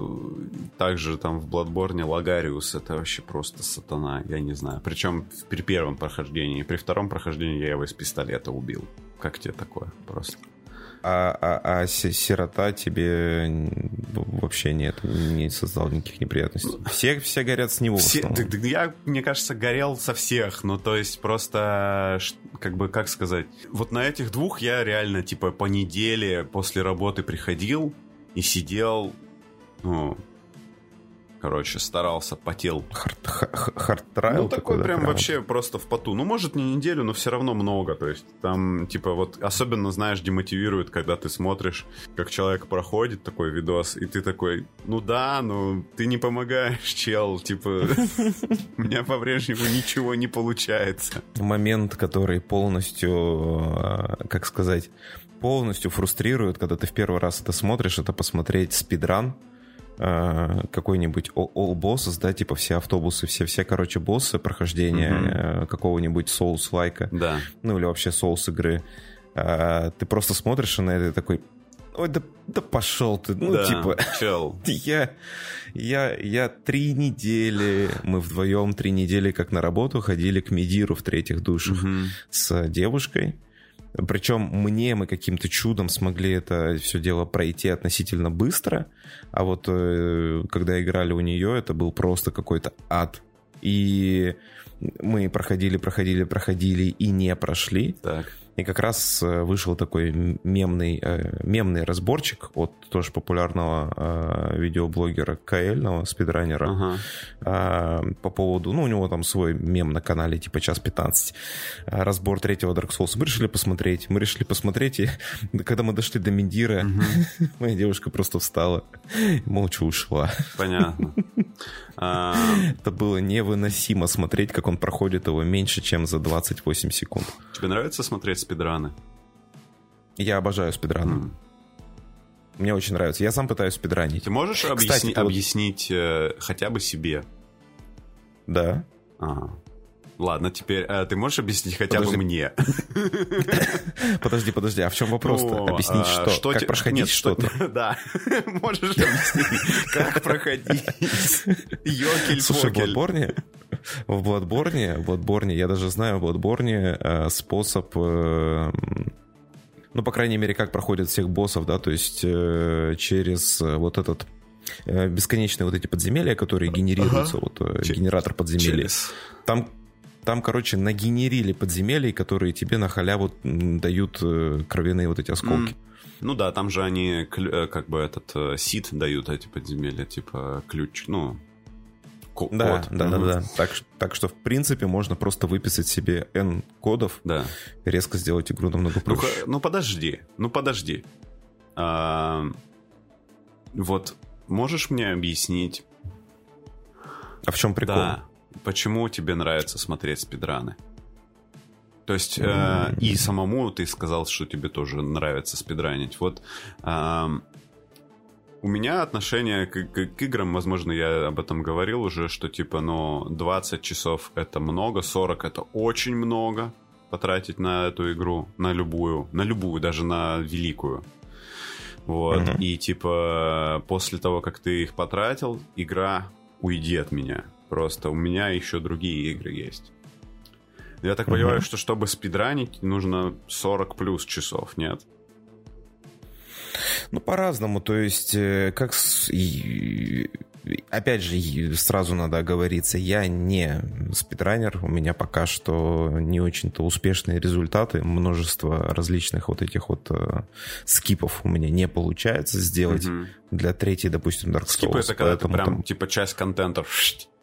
также там в Bloodborne Лагариус это вообще просто сатана, я не знаю. Причем при первом прохождении, при втором прохождении я его из пистолета убил. Как тебе такое просто? А, а, а сирота тебе вообще нет, не создал никаких неприятностей. Все, все горят с него. Все, да, да, я, мне кажется, горел со всех. Ну, то есть просто, как бы, как сказать, вот на этих двух я реально, типа, по неделе после работы приходил и сидел, ну, короче, старался, потел. Хард-трайл? Ну, такой прям, прям вообще просто в поту. Ну, может, не неделю, но все равно много. То есть там, типа, вот особенно, знаешь, демотивирует, когда ты смотришь, как человек проходит такой видос, и ты такой, ну да, ну ты не помогаешь, чел, типа, у меня по-прежнему ничего не получается. Момент, который полностью, а, как сказать, полностью фрустрирует, когда ты в первый раз это смотришь, это посмотреть спидран, какой-нибудь all bosses, да, типа все автобусы, все, все, короче, боссы прохождения mm-hmm. какого-нибудь Souls-лайка, да. ну или вообще Souls игры, э, ты просто смотришь на это и такой, ой, да, да пошел ты, ну да, типа, чел. я, я, я три недели, мы вдвоем три недели как на работу ходили к Медиру в третьих душах mm-hmm. с девушкой, причем мне мы каким-то чудом смогли это все дело пройти относительно быстро, а вот э, когда играли у нее, это был просто какой-то ад. И мы проходили, проходили, проходили и не прошли. Так. И как раз э, вышел такой мемный, э, мемный разборчик от тоже популярного э, видеоблогера Каэльного, спидранера, ага. э, по поводу, ну, у него там свой мем на канале, типа час 15, э, разбор третьего Dark Souls. Мы решили посмотреть, мы решили посмотреть, и когда мы дошли до Мендира, угу. моя девушка просто встала, молча ушла. Понятно. А, Это было невыносимо смотреть, как он проходит его меньше, чем за 28 секунд. Тебе нравится смотреть спидраны? Я обожаю спидраны. Mm. Мне очень нравится. Я сам пытаюсь спидранить. Ты можешь Кстати, объясни- объяснить э, хотя бы себе? Да. Ага. Ладно, теперь э, ты можешь объяснить хотя подожди. бы мне? Подожди, подожди, а в чем вопрос ну, Объяснить а, что? что? Как проходить что-то? Да, можешь объяснить, как проходить? Йокель Слушай, в Bloodborne, в Bloodborne, в Bloodborne, я даже знаю в Bloodborne э, способ э, ну, по крайней мере, как проходят всех боссов, да, то есть э, через вот этот э, бесконечные вот эти подземелья, которые генерируются, ага. вот э, генератор подземелья. Через. Там там, короче, нагенерили подземелий, которые тебе на халяву дают э, кровяные вот эти осколки. Mm. Ну да, там же они э, как бы этот э, сит дают эти подземелья, типа ключ, ну, код. Да, да, mm-hmm. да, да. Так, так что, в принципе, можно просто выписать себе N кодов, да. резко сделать игру намного проще. Ну, ну подожди, ну подожди. А, вот можешь мне объяснить... А в чем прикол? Да, почему тебе нравится смотреть спидраны? То есть э, и самому ты сказал, что тебе тоже нравится спидранить. Вот э, у меня отношение к, к, к играм, возможно, я об этом говорил уже, что типа, ну, 20 часов это много, 40 это очень много потратить на эту игру, на любую, на любую, даже на великую. Вот, mm-hmm. и типа после того, как ты их потратил, игра уйди от меня. Просто у меня еще другие игры есть. Я так понимаю, что чтобы спидранить, нужно 40 плюс часов, нет? Ну, по-разному. То есть, э, как... Опять же, сразу надо оговориться, я не спидранер, у меня пока что не очень-то успешные результаты, множество различных вот этих вот э, скипов у меня не получается сделать угу. для третьей, допустим, Dark Souls. Скипы это когда ты прям, там... типа, часть контента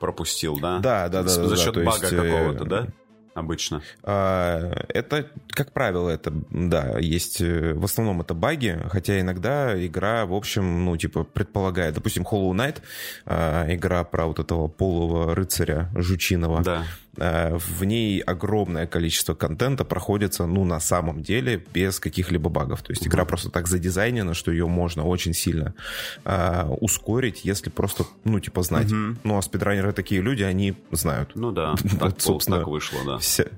пропустил, да? Да, да, да. За да, счет да, бага есть, э, какого-то, да? обычно? А, это, как правило, это, да, есть, э, в основном это баги, хотя иногда игра, в общем, ну, типа, предполагает, допустим, Hollow Knight, а, игра про вот этого полого рыцаря жучиного, да. А, в ней огромное количество контента проходится, ну, на самом деле, без каких-либо багов, то есть игра просто так задизайнена, что ее можно очень сильно а, ускорить, если просто, ну, типа, знать. Угу. Ну, а спидранеры такие люди, они знают. Ну да, так, собственно, так вышло, да все.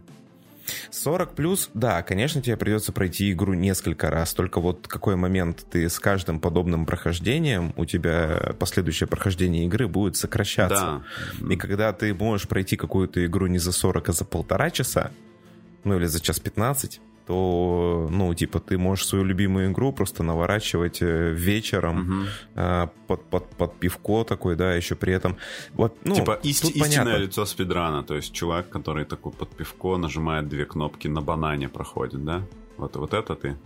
40 плюс, да, конечно, тебе придется пройти игру несколько раз. Только вот какой момент ты с каждым подобным прохождением, у тебя последующее прохождение игры будет сокращаться. Да. И когда ты можешь пройти какую-то игру не за 40, а за полтора часа, ну или за час 15, то, ну, типа, ты можешь свою любимую игру просто наворачивать э, вечером угу. а, под, под, под пивко такой, да, еще при этом. Вот, ну, типа ист, истинное понятно. лицо спидрана, то есть чувак, который такой под пивко нажимает две кнопки на банане проходит, да? Вот, вот это ты?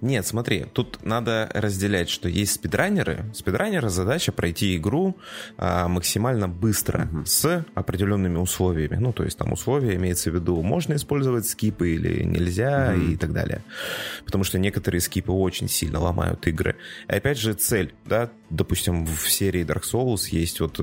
Нет, смотри, тут надо разделять, что есть спидранеры. Спидранеры задача пройти игру а, максимально быстро угу. с определенными условиями. Ну, то есть там условия имеется в виду, можно использовать скипы или нельзя угу. и так далее. Потому что некоторые скипы очень сильно ломают игры. И опять же цель, да, допустим, в серии Dark Souls есть вот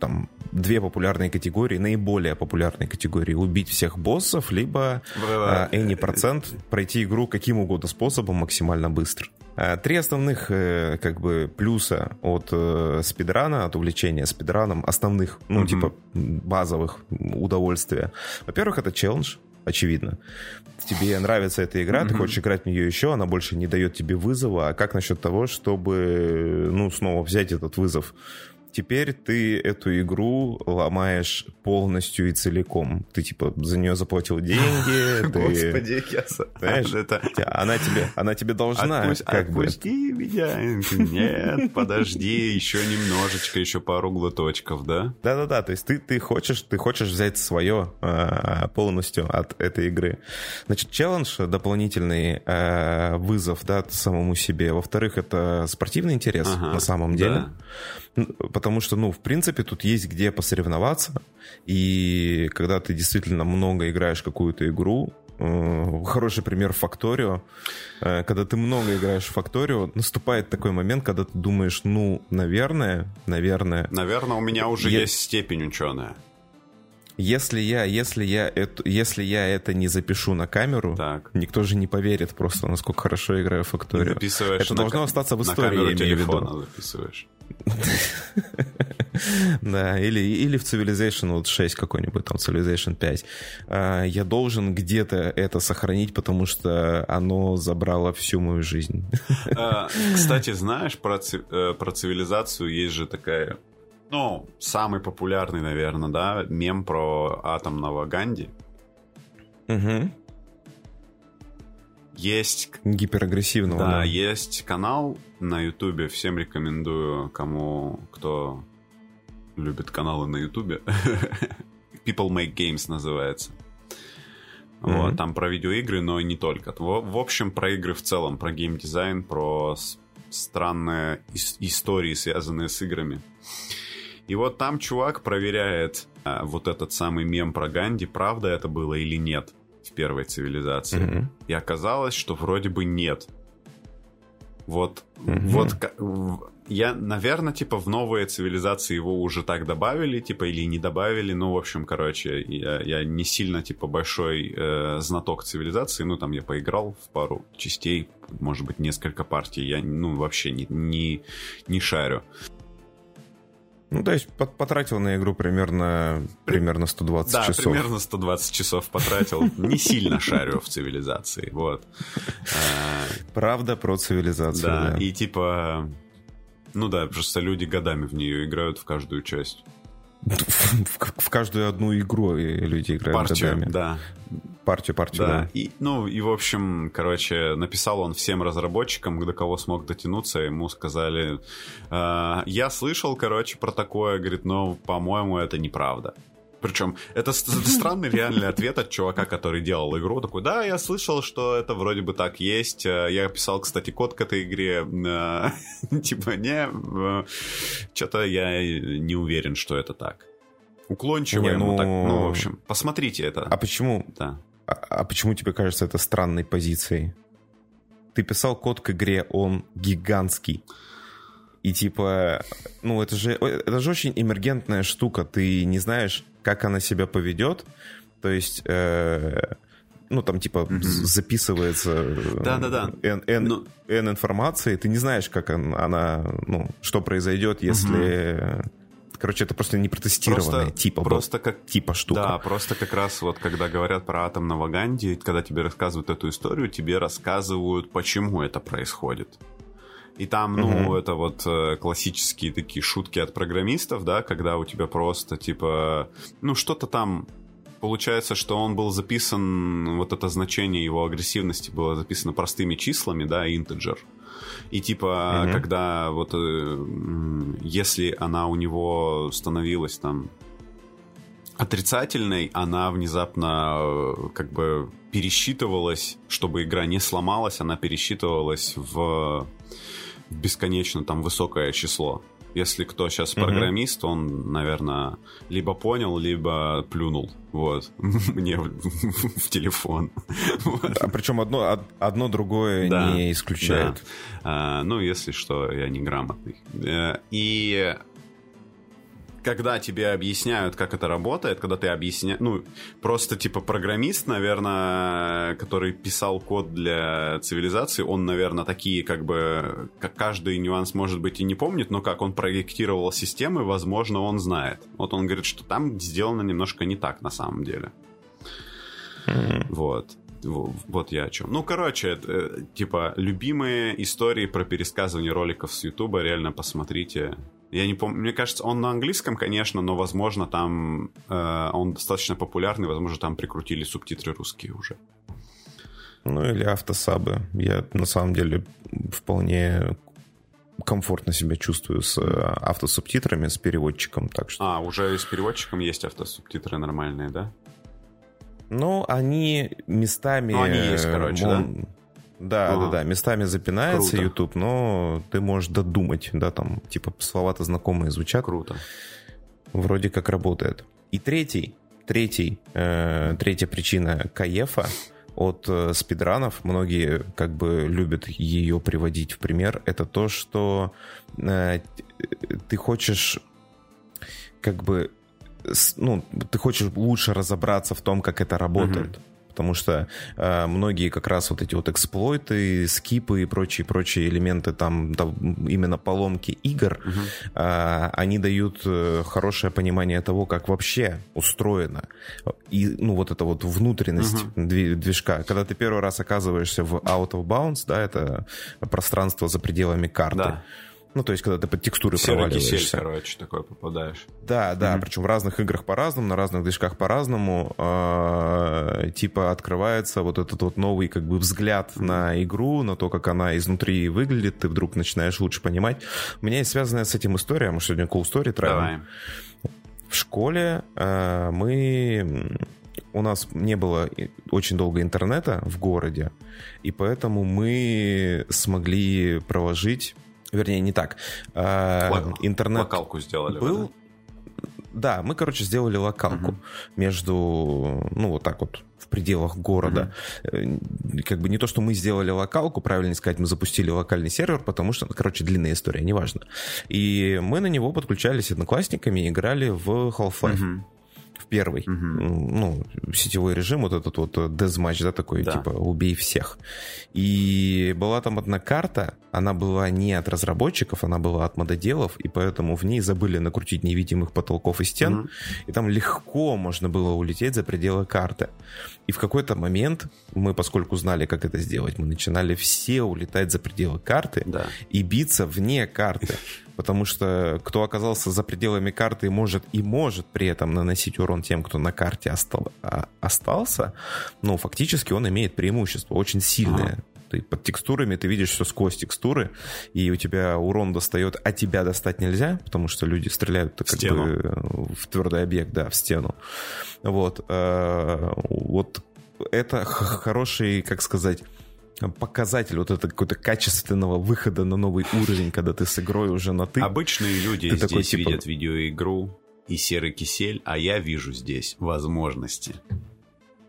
там две популярные категории, наиболее популярные категории. Убить всех боссов, либо а, any процент пройти игру каким угодно способом максимально быстро. А, три основных э, как бы плюса от э, спидрана, от увлечения спидраном, основных, ну, mm-hmm. типа базовых удовольствия. Во-первых, это челлендж, очевидно. Тебе нравится эта игра, mm-hmm. ты хочешь играть в нее еще, она больше не дает тебе вызова. А как насчет того, чтобы, ну, снова взять этот вызов? Теперь ты эту игру ломаешь полностью и целиком. Ты, типа, за нее заплатил деньги. Господи, я... Знаешь, это... она, тебе, она тебе должна. Отпусть, как отпусти бы. меня. Нет, подожди, еще немножечко, еще пару глоточков, да? Да-да-да, то есть ты, ты, хочешь, ты хочешь взять свое а, полностью от этой игры. Значит, челлендж, дополнительный а, вызов, да, самому себе. Во-вторых, это спортивный интерес ага, на самом деле. Да потому что, ну, в принципе, тут есть где посоревноваться, и когда ты действительно много играешь какую-то игру, э, хороший пример Факторио. Э, когда ты много играешь в Факторио, наступает такой момент, когда ты думаешь, ну, наверное, наверное... Наверное, у меня уже я... есть степень ученая. Если я, если я это, если я это не запишу на камеру, так. никто же не поверит просто, насколько хорошо играю в Факторио. Это должно остаться в истории, на камеру я имею в виду. записываешь. Да, или, или в Civilization вот 6 какой-нибудь, там Civilization 5. А, я должен где-то это сохранить, потому что оно забрало всю мою жизнь. А, кстати, знаешь, про, э, про цивилизацию есть же такая ну, самый популярный, наверное, да, мем про атомного Ганди. Угу. Есть... Гиперагрессивного. Да, да, есть канал на Ютубе. Всем рекомендую, кому, кто любит каналы на Ютубе. People Make Games называется. Mm-hmm. Вот, там про видеоигры, но и не только. В, в общем, про игры в целом, про геймдизайн, про странные ис- истории, связанные с играми. И вот там чувак проверяет а, вот этот самый мем про Ганди, правда это было или нет в первой цивилизации. Mm-hmm. И оказалось, что вроде бы нет. Вот, mm-hmm. вот я, наверное, типа в новые цивилизации его уже так добавили, типа или не добавили. Ну, в общем, короче, я, я не сильно типа большой э, знаток цивилизации. Ну, там я поиграл в пару частей, может быть, несколько партий. Я, ну, вообще не, не, не шарю. Ну, то есть потратил на игру примерно, примерно 120 да, часов. Да, примерно 120 часов потратил. Не сильно шарю в цивилизации, вот. Правда про цивилизацию, да. и типа... Ну да, просто люди годами в нее играют в каждую часть. В, каждую одну игру люди играют Партию, годами. да партию, партию, да. да. И, ну, и, в общем, короче, написал он всем разработчикам, до кого смог дотянуться, ему сказали, э, я слышал, короче, про такое, говорит, но, по-моему, это неправда. Причем это странный реальный ответ от чувака, который делал игру. Такой, да, я слышал, что это вроде бы так есть. Э, я писал, кстати, код к этой игре. Э, типа, не, э, что-то я не уверен, что это так. Уклончиво не, ну... так. Ну, в общем, посмотрите это. А почему? Да. А, а почему тебе кажется это странной позицией? Ты писал код к игре, он гигантский. И типа, ну это же, это же очень эмергентная штука. Ты не знаешь, как она себя поведет. То есть, э, ну там типа mm-hmm. записывается да, да, да. N, N, Но... N информации. Ты не знаешь, как она, ну, что произойдет, если... Mm-hmm Короче, это просто не протестированная просто, типа, просто как, типа штука. Да, просто как раз вот когда говорят про атомного Ганди, когда тебе рассказывают эту историю, тебе рассказывают, почему это происходит. И там, ну, угу. это вот э, классические такие шутки от программистов, да, когда у тебя просто, типа, ну, что-то там Получается, что он был записан, вот это значение его агрессивности было записано простыми числами, да, интеджер. И типа, угу. когда вот э, если она у него становилась там отрицательной, она внезапно э, как бы пересчитывалась, чтобы игра не сломалась, она пересчитывалась в бесконечно там высокое число. Если кто сейчас mm-hmm. программист, он, наверное, либо понял, либо плюнул. Вот. Мне в, телефон. А причем одно, одно другое да, не исключает. Да. А, ну, если что, я неграмотный. Э, и когда тебе объясняют, как это работает, когда ты объясняешь, ну, просто типа программист, наверное, который писал код для цивилизации, он, наверное, такие как бы, как каждый нюанс, может быть, и не помнит, но как он проектировал системы, возможно, он знает. Вот он говорит, что там сделано немножко не так на самом деле. Mm-hmm. Вот. Вот я о чем. Ну, короче, это, э, типа, любимые истории про пересказывание роликов с Ютуба, реально посмотрите. Я не помню, мне кажется, он на английском, конечно, но, возможно, там э, он достаточно популярный, возможно, там прикрутили субтитры русские уже. Ну или автосабы. Я на самом деле вполне комфортно себя чувствую с э, автосубтитрами, с переводчиком, так что... А, уже с переводчиком есть автосубтитры нормальные, да? Ну, они местами... Ну, они есть, короче, он... да? Да, ага. да, да. Местами запинается Круто. YouTube, но ты можешь додумать, да, там, типа, слова-то знакомые звучат. Круто. Вроде как работает. И третий, третий, э, третья причина каефа от э, спидранов, многие как бы любят ее приводить в пример, это то, что э, ты хочешь как бы ну, ты хочешь лучше разобраться в том, как это работает. Mm-hmm потому что э, многие как раз вот эти вот эксплойты, скипы и прочие-прочие элементы там, там именно поломки игр, угу. э, они дают э, хорошее понимание того, как вообще устроено и ну вот эта вот внутренность угу. движка. Когда ты первый раз оказываешься в out of bounds, да, это пространство за пределами карты. Да ну, то есть, когда ты под текстуры Серый проваливаешься. Кисель, короче, такой попадаешь. Да, да, mm-hmm. причем в разных играх по-разному, на разных движках по-разному. Э, типа открывается вот этот вот новый как бы взгляд mm-hmm. на игру, на то, как она изнутри выглядит, ты вдруг начинаешь лучше понимать. У меня есть связанная с этим история, мы сегодня cool story травим. Давай. В школе э, мы у нас не было очень долго интернета в городе, и поэтому мы смогли проложить Вернее, не так. А, интернет Локалку сделали. Был... Да? да, мы, короче, сделали локалку угу. между, ну, вот так вот, в пределах города. Угу. Как бы не то, что мы сделали локалку, правильно сказать, мы запустили локальный сервер, потому что, короче, длинная история, неважно. И мы на него подключались с одноклассниками и играли в Half-Life. В первый, угу. ну, сетевой режим, вот этот вот дезматч, да, такой, да. типа, убей всех. И была там одна карта, она была не от разработчиков, она была от мододелов, и поэтому в ней забыли накрутить невидимых потолков и стен, угу. и там легко можно было улететь за пределы карты. И в какой-то момент мы, поскольку знали, как это сделать, мы начинали все улетать за пределы карты да. и биться вне карты потому что кто оказался за пределами карты может и может при этом наносить урон тем, кто на карте остал, а, остался, ну, фактически он имеет преимущество очень сильное. Ага. Ты под текстурами, ты видишь все сквозь текстуры, и у тебя урон достает, а тебя достать нельзя, потому что люди стреляют как стену. бы в твердый объект, да, в стену. Вот. Э, вот это хороший, как сказать, показатель вот это какого-то качественного выхода на новый уровень, когда ты с игрой уже на ты. Обычные люди ты здесь такой, типа... видят видеоигру и серый кисель, а я вижу здесь возможности.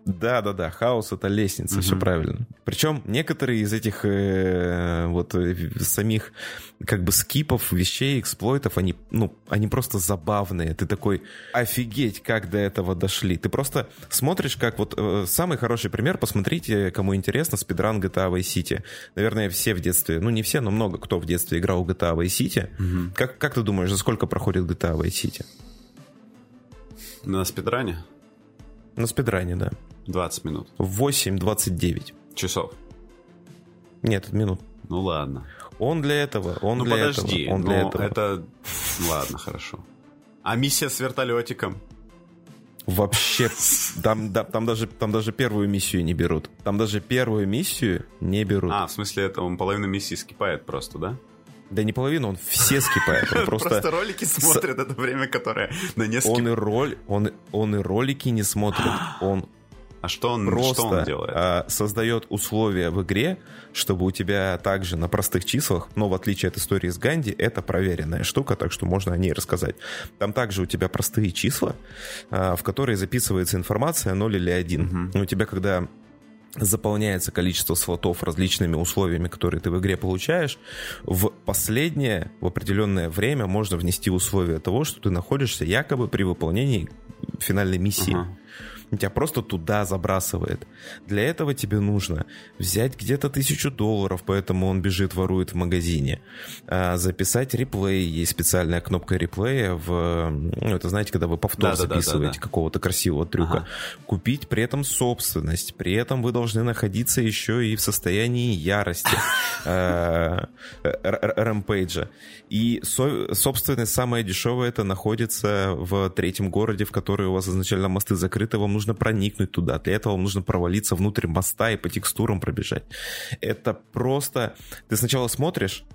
Да, да, да, хаос это лестница, угу. все правильно. Причем некоторые из этих э, вот э, самих как бы скипов, вещей, эксплойтов, они, ну, они просто забавные. Ты такой, офигеть, как до этого дошли. Ты просто смотришь, как вот э, самый хороший пример, посмотрите, кому интересно, спидран GTA Vice City. Наверное, все в детстве, ну не все, но много кто в детстве играл в GTA Vice City. Угу. Как, как ты думаешь, за сколько проходит GTA Vice City? На спидране? На спидране, да. 20 минут. 8.29. Часов. Нет, минут. Ну ладно. Он для этого, он ну, для подожди, этого, он для этого. это... Ладно, хорошо. А миссия с вертолетиком? Вообще, там, да, там, даже, там даже первую миссию не берут. Там даже первую миссию не берут. А, в смысле, это он половину миссии скипает просто, да? Да не половину, он все скипает. Он просто... просто ролики смотрит это время, которое на несколько... Он и, роль, он, он и ролики не смотрит, он а что он, просто что он делает? А, создает условия в игре, чтобы у тебя также на простых числах, но в отличие от истории с Ганди, это проверенная штука, так что можно о ней рассказать. Там также у тебя простые числа, а, в которые записывается информация 0 или 1. Угу. У тебя, когда заполняется количество слотов различными условиями, которые ты в игре получаешь, в последнее, в определенное время можно внести условия того, что ты находишься якобы при выполнении финальной миссии. Uh-huh тебя просто туда забрасывает. Для этого тебе нужно взять где-то тысячу долларов, поэтому он бежит, ворует в магазине, а, записать реплей, есть специальная кнопка реплея в, ну, это знаете, когда вы повтор да, записываете да, да, да. какого-то красивого трюка, ага. купить при этом собственность, при этом вы должны находиться еще и в состоянии ярости а, рэмпейджа. И собственность самая дешевая это находится в третьем городе, в который у вас изначально мосты закрыты, вам нужно проникнуть туда. Для этого вам нужно провалиться внутрь моста и по текстурам пробежать. Это просто... Ты сначала смотришь,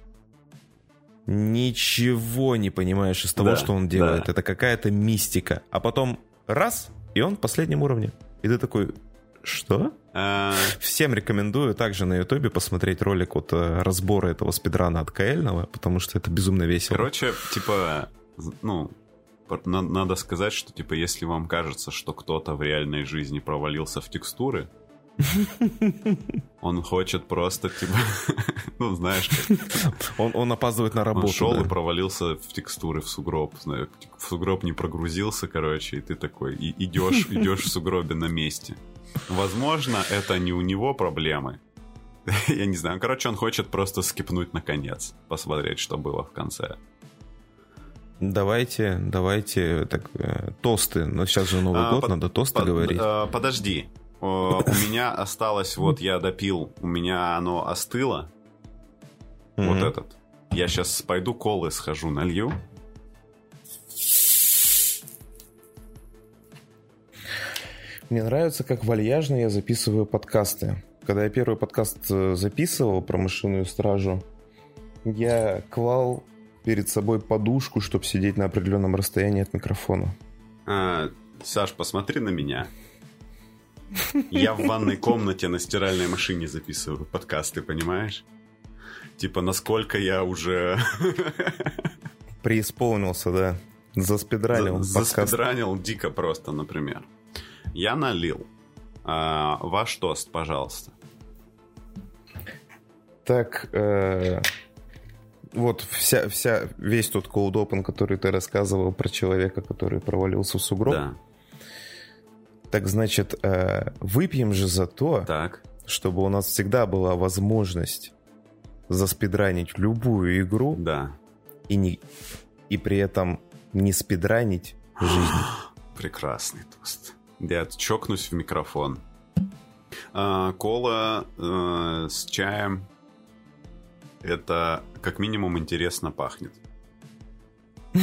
ничего не понимаешь из того, да, что он делает. Да. Это какая-то мистика. А потом раз, и он в последнем уровне. И ты такой, что? А... Всем рекомендую также на ютубе посмотреть ролик от э, разбора этого спидрана от Каэльного, потому что это безумно весело. Короче, типа, ну, надо сказать, что, типа, если вам кажется, что кто-то в реальной жизни провалился в текстуры, он хочет просто, типа, ну, знаешь, он, он опаздывает на работу. Он шел да. и провалился в текстуры, в сугроб. В сугроб не прогрузился, короче, и ты такой и идешь, идешь в сугробе на месте. Возможно, это не у него проблемы. Я не знаю. Короче, он хочет просто скипнуть на конец, посмотреть, что было в конце. Давайте, давайте так, э, тосты. Но сейчас же Новый а, год, под, надо тосты под, говорить. А, подожди. у меня осталось, вот я допил, у меня оно остыло. Вот этот. Я сейчас пойду колы схожу, налью. Мне нравится, как вальяжно я записываю подкасты. Когда я первый подкаст э, записывал про машинную стражу, я клал перед собой подушку, чтобы сидеть на определенном расстоянии от микрофона. А, Саш, посмотри на меня. Я в ванной комнате на стиральной машине записываю подкасты, понимаешь? Типа, насколько я уже... Преисполнился, да. Заспидранил. За, заспидранил дико просто, например. Я налил. А, ваш тост, пожалуйста. Так, э, вот вся, вся, весь тот cold open, который ты рассказывал про человека, который провалился в сугроб. Да. Так значит, э, выпьем же за то, так. чтобы у нас всегда была возможность заспидранить любую игру. Да. И, не, и при этом не спидранить жизнь. Прекрасный тост. Я чокнусь в микрофон. А, кола а, с чаем. Это как минимум интересно пахнет.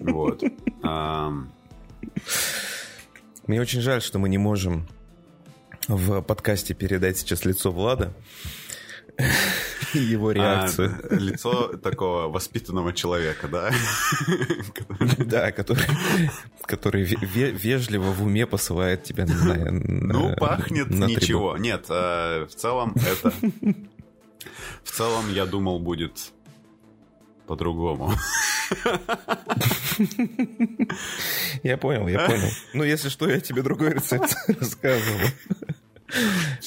Вот. Мне очень жаль, что мы не можем в подкасте передать сейчас лицо Влада его реакцию. А, лицо такого воспитанного человека, да? Да, который, который вежливо в уме посылает тебя на Ну, пахнет ничего. Нет, э, в целом это... В целом, я думал, будет по-другому. Я понял, я понял. Ну, если что, я тебе другой рецепт рассказывал.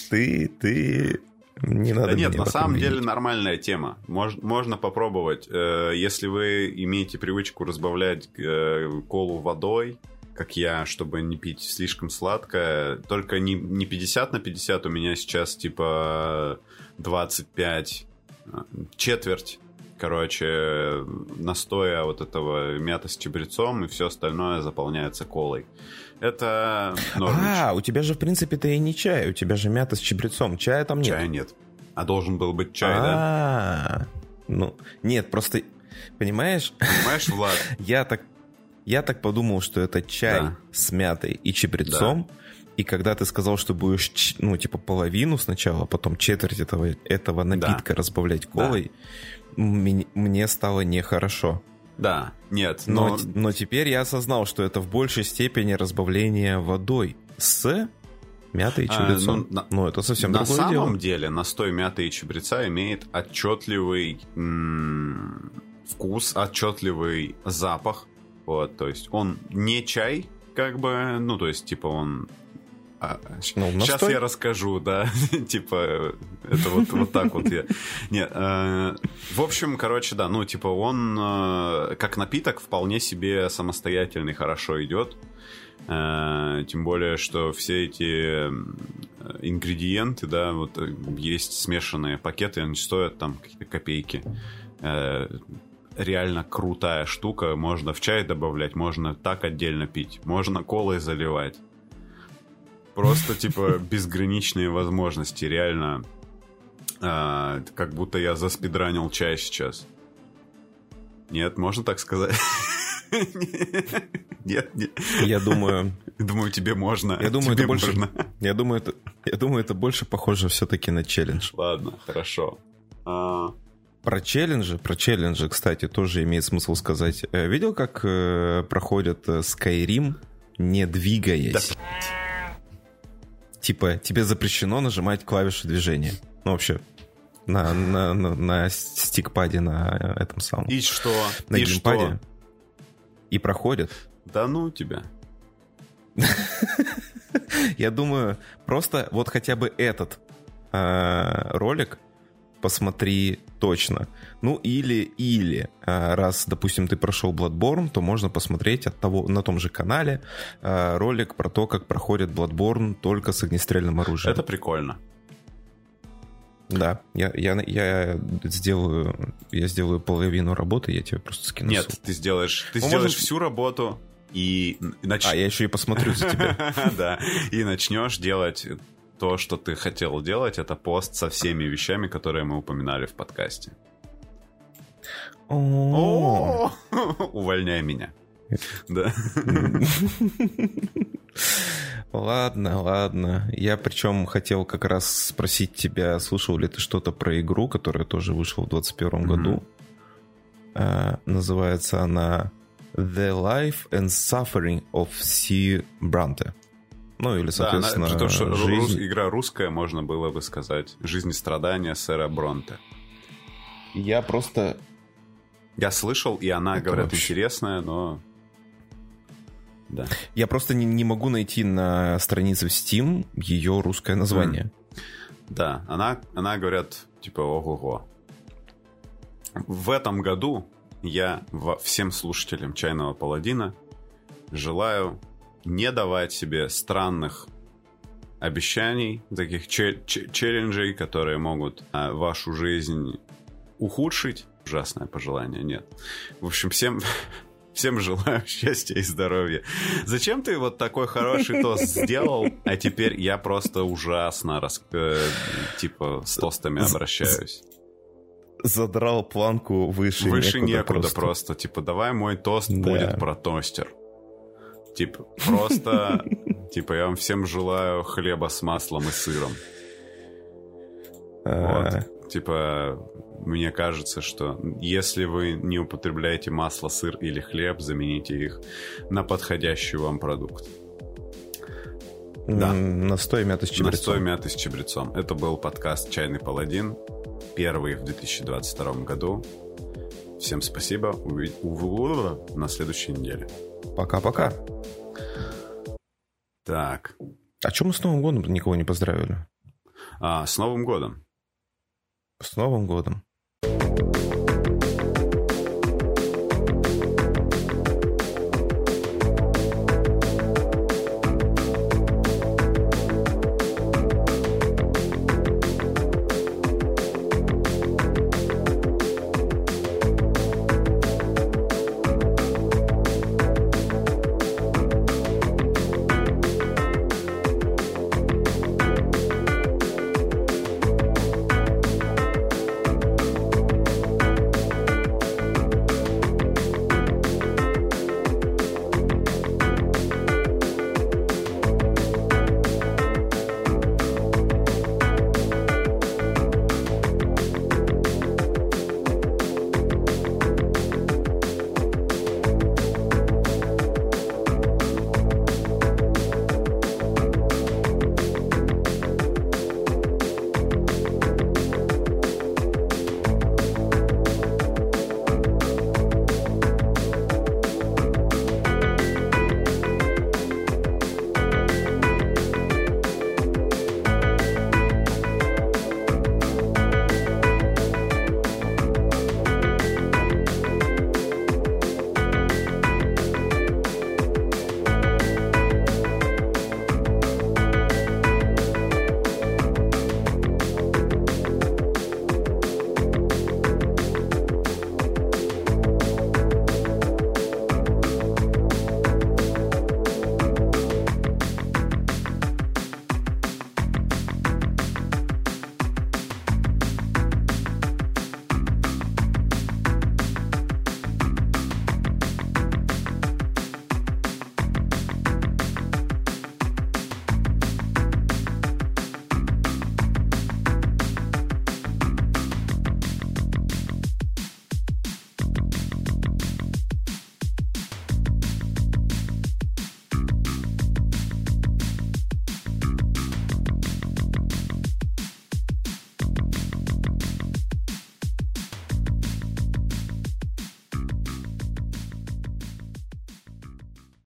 Ты, ты... Не надо да нет, на самом деле нормальная тема. Мож, можно попробовать. Э, если вы имеете привычку разбавлять э, колу водой, как я, чтобы не пить слишком сладкое, только не, не 50 на 50, у меня сейчас типа 25, четверть короче, настоя вот этого мята с чабрецом, и все остальное заполняется колой. Это нормич. А, у тебя же, в принципе-то и не чай, у тебя же мята с чабрецом. Чая там нет. Чая нет. А должен был быть чай, да? Ну, нет, просто, понимаешь? Понимаешь, Влад? Я так, я так подумал, что это чай с мятой и чабрецом. И когда ты сказал, что будешь, ну, типа, половину сначала, а потом четверть этого, этого напитка да. разбавлять колой, да мне стало нехорошо. Да, нет, но... но... Но теперь я осознал, что это в большей степени разбавление водой с мятой и чабрецом. А, ну, ну, это совсем на другое дело. На самом деле настой мяты и чабреца имеет отчетливый м- вкус, отчетливый запах. Вот, то есть он не чай, как бы, ну, то есть, типа, он а, ну, сейчас я расскажу, да. типа, это вот, вот так вот я. Нет, э, в общем, короче, да, ну, типа, он э, как напиток вполне себе самостоятельный, хорошо идет. Э, тем более, что все эти ингредиенты, да, вот э, есть смешанные пакеты, они стоят там какие-то копейки. Э, реально крутая штука. Можно в чай добавлять, можно так отдельно пить, можно колой заливать. Просто, типа, безграничные возможности, реально. А, как будто я заспидранил чай сейчас. Нет, можно так сказать? Нет, нет. Я думаю... Думаю, тебе можно. Я думаю, это больше... Я думаю, это... Я думаю, это больше похоже все-таки на челлендж. Ладно, хорошо. А... Про челленджи, про челленджи, кстати, тоже имеет смысл сказать. Э, видел, как э, проходит э, Skyrim, не двигаясь? Да типа, тебе запрещено нажимать клавиши движения. Ну, вообще, на, на, на, на стикпаде, на этом самом. И что? На и геймпаде. Что? И проходит. Да ну тебя. Я думаю, просто вот хотя бы этот э, ролик посмотри точно. Ну или, или, а, раз, допустим, ты прошел Bloodborne, то можно посмотреть от того, на том же канале а, ролик про то, как проходит Bloodborne только с огнестрельным оружием. Это прикольно. Да, я, я, я сделаю я сделаю половину работы, я тебе просто скину. Нет, ты сделаешь, ты сделаешь может... всю работу и нач... А, я еще и посмотрю за тебя. Да, и начнешь делать то, что ты хотел делать, это пост со всеми вещами, которые мы упоминали в подкасте. Увольняй меня. Да. Ладно, ладно. Я причем хотел как раз спросить тебя, слушал ли ты что-то про игру, которая тоже вышла в 2021 году. А, называется она The Life and Suffering of C. Bronte. Ну, или, соответственно, да, она, что жизнь... рус, игра русская, можно было бы сказать. Жизнь и страдания сэра Бронте. Я просто... Я слышал, и она, Это говорят, вообще... интересная, но... Да. Я просто не, не могу найти на странице в Steam ее русское название. Mm. Да, она, она, говорят, типа, ого-го. В этом году я всем слушателям «Чайного паладина» желаю не давать себе странных обещаний, таких челленджей, которые могут а, вашу жизнь ухудшить. Ужасное пожелание, нет. В общем, всем, всем желаю счастья и здоровья. Зачем ты вот такой хороший тост сделал, а теперь я просто ужасно рас... э, типа с тостами обращаюсь? Задрал планку выше. Выше некуда, некуда просто. просто. Типа, давай мой тост да. будет про тостер. Типа, просто, типа, я вам всем желаю хлеба с маслом и сыром. А. Вот. Типа, мне кажется, что если вы не употребляете масло, сыр или хлеб, замените их на подходящий вам продукт. Да. Настой мяты с чабрецом. Настой мяты с чабрецом. Это был подкаст «Чайный паладин», первый в 2022 году. Всем спасибо. Увидимся на следующей неделе. Пока-пока. Так. А чем мы с Новым годом никого не поздравили? А, с Новым годом. С Новым годом.